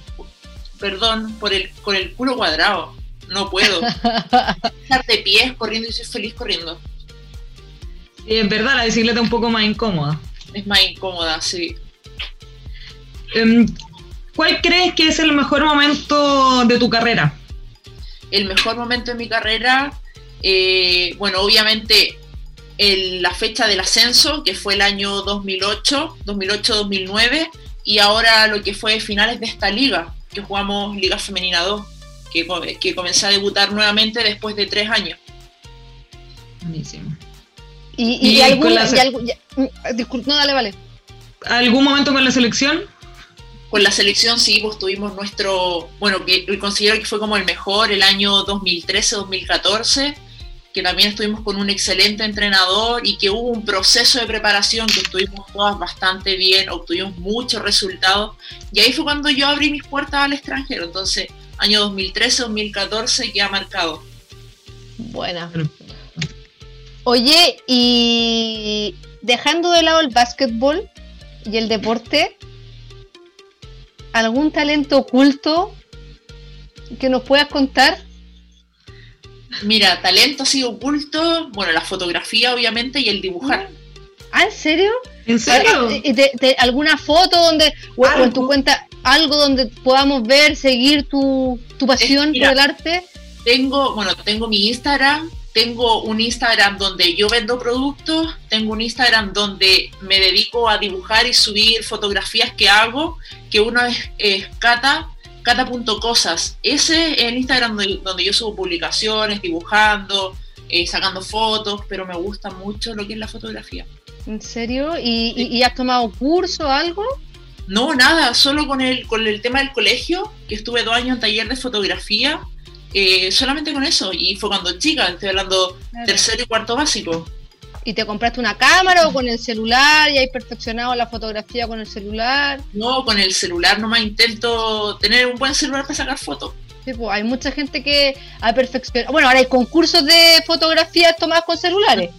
perdón, por el, con el culo cuadrado. No puedo. Estar de pies corriendo y soy feliz corriendo. Y en verdad la bicicleta es un poco más incómoda. Es más incómoda, sí. Em, ¿Cuál crees que es el mejor momento de tu carrera? El mejor momento de mi carrera eh, bueno, obviamente la fecha del ascenso, que fue el año 2008, 2008-2009, y ahora lo que fue finales de esta liga, que jugamos Liga Femenina 2, que, que comencé a debutar nuevamente después de tres años. Buenísimo. ¿Y, algún, mm, no, dale, vale. ¿Algún momento con la selección? Con la selección sí, pues tuvimos nuestro, bueno, que considero que fue como el mejor el año 2013-2014 que también estuvimos con un excelente entrenador y que hubo un proceso de preparación que estuvimos todas bastante bien, obtuvimos muchos resultados y ahí fue cuando yo abrí mis puertas al extranjero, entonces año 2013-2014 ya marcado. Buena. Oye, y dejando de lado el básquetbol y el deporte, ¿algún talento oculto que nos puedas contar? Mira, talento así oculto, bueno, la fotografía obviamente y el dibujar. ¿Ah, en serio? ¿En serio? alguna foto donde, o, en tu cuenta, algo donde podamos ver, seguir tu, pasión por el arte? Tengo, bueno, tengo mi Instagram, tengo un Instagram donde yo vendo productos, tengo un Instagram donde me dedico a dibujar y subir fotografías que hago, que uno es, es Cata cata.cosas. Ese es el Instagram donde, yo subo publicaciones, dibujando, eh, sacando fotos, pero me gusta mucho lo que es la fotografía. ¿En serio? ¿Y, has tomado curso o algo? No, nada, solo con el, con el tema del colegio, que estuve dos años en taller de fotografía, eh, solamente con eso, y fue cuando chica, estoy hablando tercero y cuarto básico. ¿Y te compraste una cámara o con el celular y hay perfeccionado la fotografía con el celular? No, con el celular nomás intento tener un buen celular para sacar fotos. Sí, pues hay mucha gente que ha perfeccionado. Bueno, ahora hay concursos de fotografías tomadas con celulares.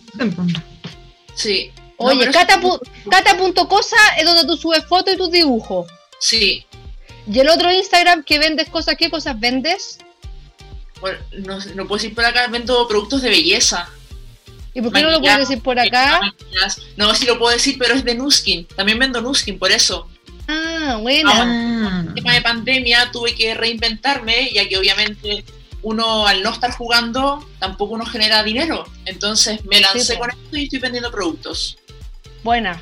Sí. Oye, cata.cosa es donde tú subes fotos y tus dibujos. Sí. ¿Y el otro Instagram que vendes cosas, qué cosas vendes? Bueno, no, no puedo decir por acá, vendo productos de belleza. ¿Y por qué no lo puedes decir por acá? No, sí lo puedo decir, pero es de Nuskin. También vendo Nuskin, por eso. Ah, bueno. En el tema de pandemia tuve que reinventarme, ya que obviamente uno al no estar jugando tampoco uno genera dinero. Entonces me lancé con esto y estoy vendiendo productos. Buena.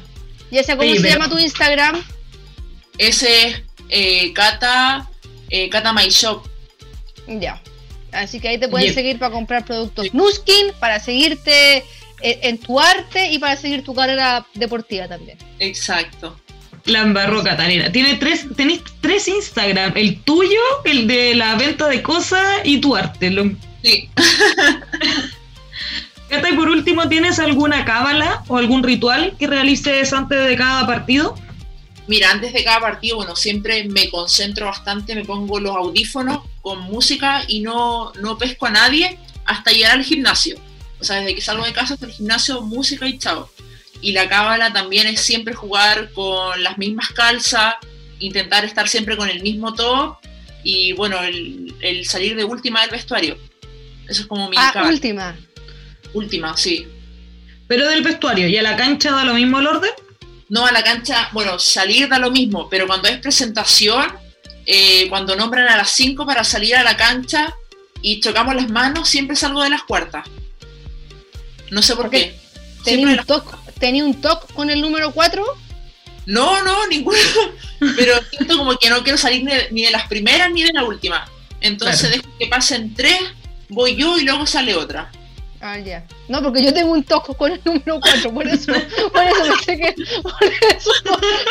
¿Y ese cómo se llama tu Instagram? Ese es eh, Cata, eh, Cata My Shop. Ya. Así que ahí te pueden seguir para comprar productos Nuskin, para seguirte eh, en, tu arte y para seguir tu carrera deportiva también. Exacto. La embarró Catalina. Tiene tres, tenéis tres Instagram, el tuyo, el de la venta de cosas y tu arte. Sí. y por último, ¿tienes alguna cábala o algún ritual que realices antes de cada partido? Mira, antes de cada partido, bueno, siempre me concentro bastante, me pongo los audífonos con música y no, no pesco a nadie hasta llegar al gimnasio. O sea, desde que salgo de casa hasta el gimnasio, música y chao. Y la cábala también es siempre jugar con las mismas calzas, intentar estar siempre con el mismo top y bueno, el, el salir de última del vestuario. Eso es como mi Ah, cábala. última. Última, sí. Pero del vestuario, ¿y a la cancha da lo mismo el orden? No a la cancha, bueno, salir da lo mismo, pero cuando es presentación, eh, cuando nombran a las 5 para salir a la cancha y chocamos las manos, siempre salgo de las cuartas. No sé por ¿Por qué? ¿Tenía un toque tenía un toque con el número 4? No, no, ninguno. Pero siento como que no quiero salir ni de, ni de las primeras ni de la última. Entonces Claro. dejo que pasen tres, voy yo y luego sale otra. Ah, ya. No, porque yo tengo un toque con el número 4, por eso, por eso pensé que, por eso,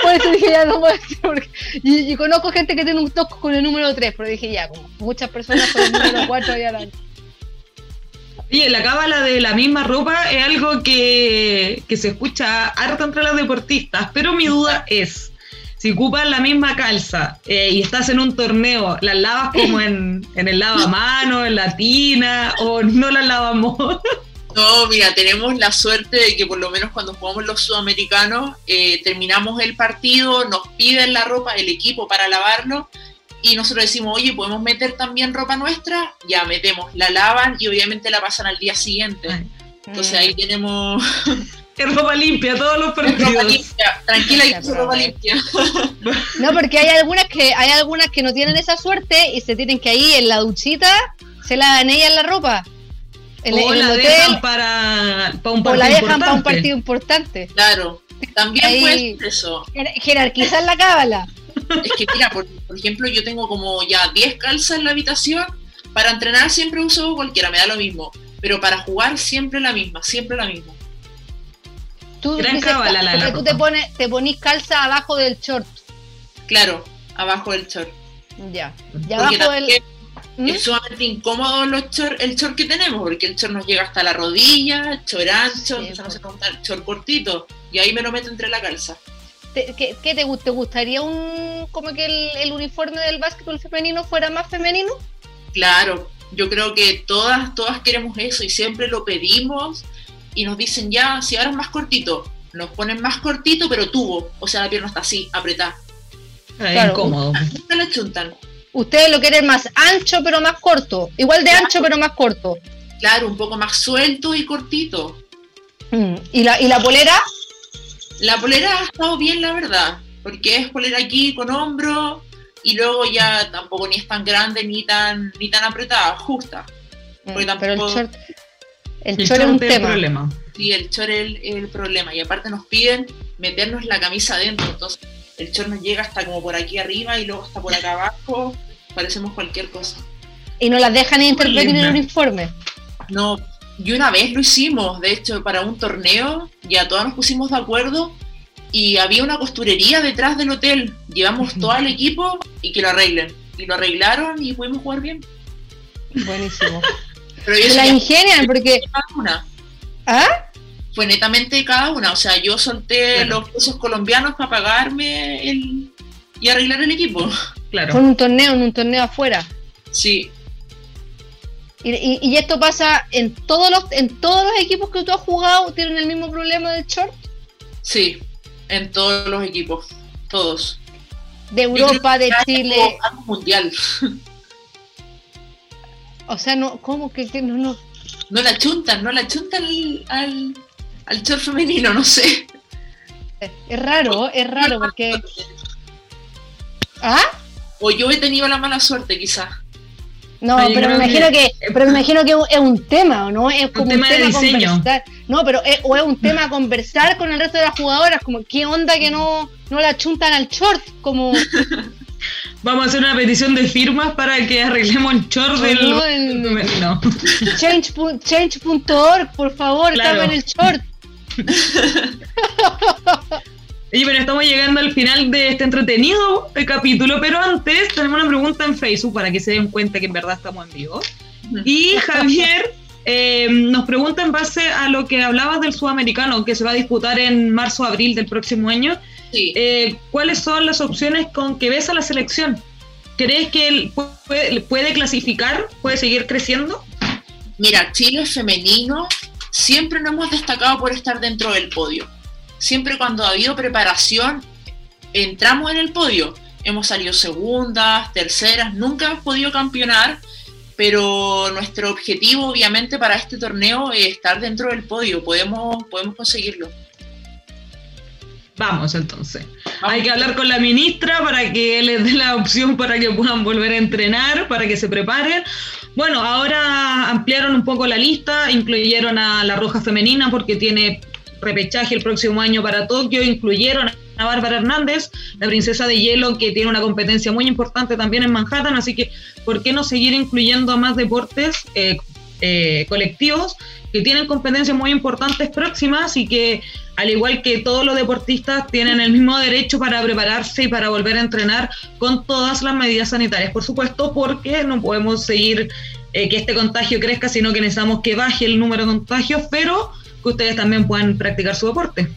por eso dije ya no a decir, porque, y, conozco gente que tiene un toque con el número 3, pero dije ya, como muchas personas con el número 4 ya la... Oye, la cábala de la misma ropa es algo que, que se escucha harto entre los deportistas, pero mi duda es, si ocupas la misma calza eh, y estás en un torneo, ¿las lavas como en, en el lavamano, en la tina, o no las lavamos? No, mira, tenemos la suerte de que por lo menos cuando jugamos los sudamericanos, eh, terminamos el partido, nos piden la ropa, el equipo para lavarlo, y nosotros decimos, oye, ¿podemos meter también ropa nuestra? Ya, metemos, la lavan y obviamente la pasan al día siguiente. Entonces ahí tenemos Es ropa limpia todos los ropa partidos. limpia, tranquila y ropa limpia. No, porque hay algunas que hay algunas que no tienen esa suerte y se tienen que ahí en la duchita, se la dan ellas la ropa. En, o en el la hotel, dejan para, para un o partido la dejan para un importante. partido importante. Claro, también Ahí- puede ser eso. Jer- Jerarquizar la cábala. Es que mira, por, por ejemplo, yo tengo como ya 10 calzas en la habitación. Para entrenar siempre uso cualquiera, me da lo mismo. Pero para jugar siempre la misma, siempre la misma. Tú, Gran dices, cábala la- la porque tú te pones, te ponís calza abajo del short. Claro, abajo del short. Ya. Y abajo del. ¿Mm? es sumamente incómodo los short- el short que tenemos, porque el short nos llega hasta la rodilla, short ancho, Sí, pues. se preguntar, short cortito. Y ahí me lo meto entre la calza. ¿Te- ¿Qué, qué te, gu- te gustaría un como que el, el uniforme del básquetbol femenino fuera más femenino? Claro, yo creo que todas, todas queremos eso y siempre lo pedimos y nos dicen ya, si ahora es más cortito, nos ponen más cortito pero tubo, o sea la pierna está así, apretada. Es Claro. incómodo. La chuntan. Ustedes lo quieren más ancho pero más corto. Igual de Claro. ancho pero más corto. Claro, un poco más suelto y cortito. Mm. ¿Y, la, ¿Y la polera? La polera ha estado bien, la verdad, porque es polera aquí con hombro y luego ya tampoco ni es tan grande ni tan ni tan apretada, justa. Mm, Porque Pero el tampoco- short, el El es un tema. problema. Y el short es el, problema. Y aparte nos piden meternos la camisa adentro. Entonces el short nos llega hasta como por aquí arriba y luego hasta por acá abajo. Parecemos cualquier cosa. Y no las dejan intervenir en el uniforme. No, y una vez lo hicimos, de hecho, para un torneo, ya todos nos pusimos de acuerdo y había una costurería detrás del hotel. Llevamos todo el equipo y que lo arreglen. Y lo arreglaron y pudimos jugar bien. Buenísimo. Pero yo Se la ingenian porque. cada una. ¿Ah? Fue netamente cada una. O sea, yo solté Claro. los pesos colombianos para pagarme el y arreglar el equipo. Claro. Fue en un torneo, en un torneo afuera. Sí, Y, y- y esto pasa en todos los en todos los equipos que tú has jugado, tienen el mismo problema del short. sí, en todos los equipos, todos. De Europa, de Chile. mundial. O sea, no, ¿cómo que, que no, no? No la chuntan, no la chuntan al, al, al short femenino, no sé. Es raro, es raro porque. ¿Ah? O yo he tenido la mala suerte, quizás. No, yo pero me imagino que- pero me imagino que es un tema, ¿o no? Es como un tema tema, de conversar. No, pero es, o es un tema a conversar con el resto de las jugadoras, como qué onda que no, no la chuntan al short, como Vamos a hacer una petición de firmas para que arreglemos el short del. No, en- No. change change.org, por favor, Claro. cambien el short. Oye, pero estamos llegando al final de este entretenido eh, capítulo, pero antes tenemos una pregunta en Facebook para que se den cuenta que en verdad estamos en vivo. Y Javier eh, nos pregunta en base a lo que hablabas del sudamericano que se va a disputar en marzo-abril del próximo año. Eh, ¿cuáles son las opciones con que ves a la selección? ¿Crees que él puede, puede clasificar? ¿Puede seguir creciendo? Mira, Chile femenino siempre nos hemos destacado por estar dentro del podio. Siempre cuando ha habido preparación, entramos en el podio. Hemos salido segundas, terceras, nunca hemos podido campeonar, pero nuestro objetivo obviamente para este torneo es estar dentro del podio, podemos, podemos conseguirlo. Vamos entonces. Hay que hablar con la ministra para que les dé la opción para que puedan volver a entrenar, para que se preparen. Bueno, ahora ampliaron un poco la lista, incluyeron a la Roja Femenina porque tiene repechaje el próximo año para Tokio, incluyeron a Bárbara Hernández, la princesa de hielo, que tiene una competencia muy importante también en Manhattan, así que ¿por qué no seguir incluyendo a más deportes eh, eh, colectivos que tienen competencias muy importantes próximas y que al igual que todos los deportistas, tienen el mismo derecho para prepararse y para volver a entrenar con todas las medidas sanitarias, por supuesto, porque no podemos seguir eh, que este contagio crezca, sino que necesitamos que baje el número de contagios, pero que ustedes también puedan practicar su deporte.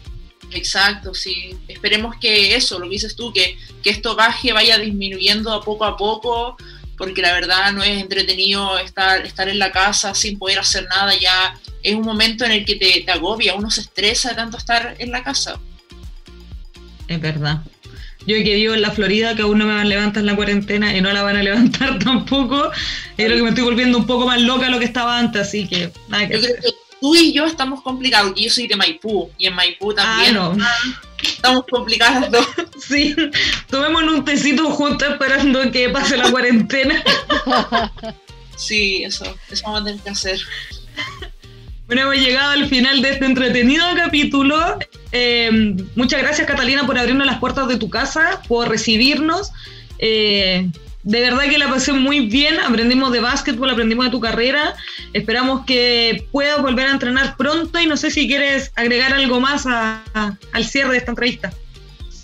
Exacto, sí. Esperemos que eso, lo que dices tú, que, que esto baje, vaya disminuyendo poco a poco, porque la verdad no es entretenido estar, estar en la casa sin poder hacer nada, ya es un momento en el que te, te agobia, uno se estresa de tanto estar en la casa. Es verdad. Yo que vivo en la Florida, que aún no me van a levantar la cuarentena y no la van a levantar tampoco, creo que me estoy volviendo un poco más loca de lo que estaba antes, así que nada que hacer. tú y yo estamos complicados, yo soy de Maipú, y en Maipú también. Ah, no. Estamos complicadas dos. Sí, tomémonos un tecito juntos esperando que pase la cuarentena. Sí, eso, eso vamos a tener que hacer. Bueno, hemos llegado al final de este entretenido capítulo. Eh, muchas gracias Catalina por abrirnos las puertas de tu casa, por recibirnos. Eh, de verdad que la pasé muy bien, aprendimos de básquetbol, aprendimos de tu carrera. Esperamos que puedas volver a entrenar pronto y no sé si quieres agregar algo más al cierre de esta entrevista.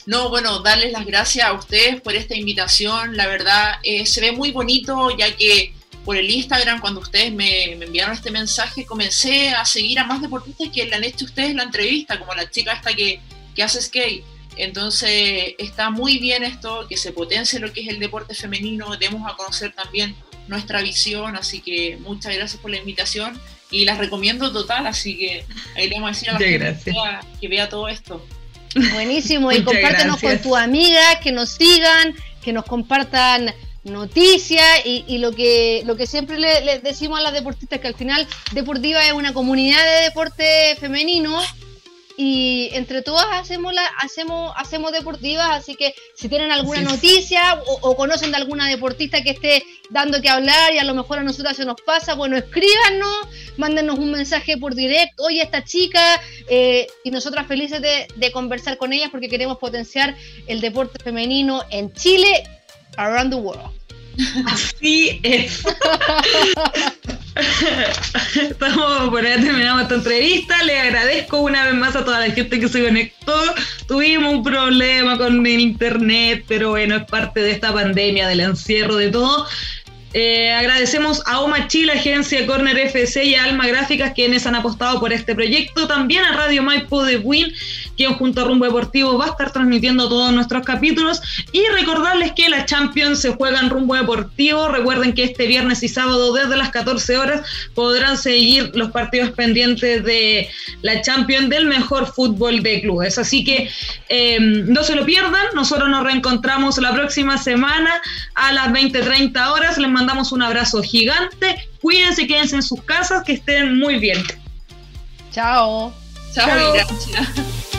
No, bueno, darles las gracias a ustedes por esta invitación. La verdad, eh, se ve muy bonito ya que por el Instagram, cuando ustedes me, enviaron este mensaje, comencé a seguir a más deportistas que le han hecho ustedes la entrevista, como la chica esta que, que hace skate. Entonces está muy bien esto, que se potencie lo que es el deporte femenino, demos a conocer también nuestra visión, así que muchas gracias por la invitación y las recomiendo total, así que ahí le vamos a decir a la gente que vea, todo esto. Buenísimo, y compártenos con tus amigas, que nos sigan, que nos compartan noticias y, lo que lo que siempre le, decimos a las deportistas que al final Deportiva es una comunidad de deporte femenino y entre todas hacemos la, hacemos hacemos deportivas así que si tienen alguna noticia o, conocen de alguna deportista que esté dando que hablar y a lo mejor a nosotros se nos pasa bueno escríbanos mándenos un mensaje por directo. Oye esta chica eh, y nosotras felices de, de conversar con ellas porque queremos potenciar el deporte femenino en Chile around the world. Así es. Estamos por ahí terminamos esta entrevista. Le agradezco una vez más a toda la gente que se conectó. Tuvimos un problema con el internet, pero bueno, es parte de esta pandemia, del encierro, de todo. Eh, agradecemos a Oma Chile, Agencia Corner FC y a Alma Gráficas quienes han apostado por este proyecto. También a Radio Maipo de Win, quien junto a Rumbo Deportivo va a estar transmitiendo todos nuestros capítulos. Y recordarles que la Champions se juega en Rumbo Deportivo. Recuerden que este viernes y sábado desde las 14 horas podrán seguir los partidos pendientes de la Champions del mejor fútbol de clubes. Así que eh, no se lo pierdan. Nosotros nos reencontramos la próxima semana a las 20-30 horas. Les mandamos un abrazo gigante. Cuídense, quédense en sus casas, que estén muy bien. Chao. Chao, Chao.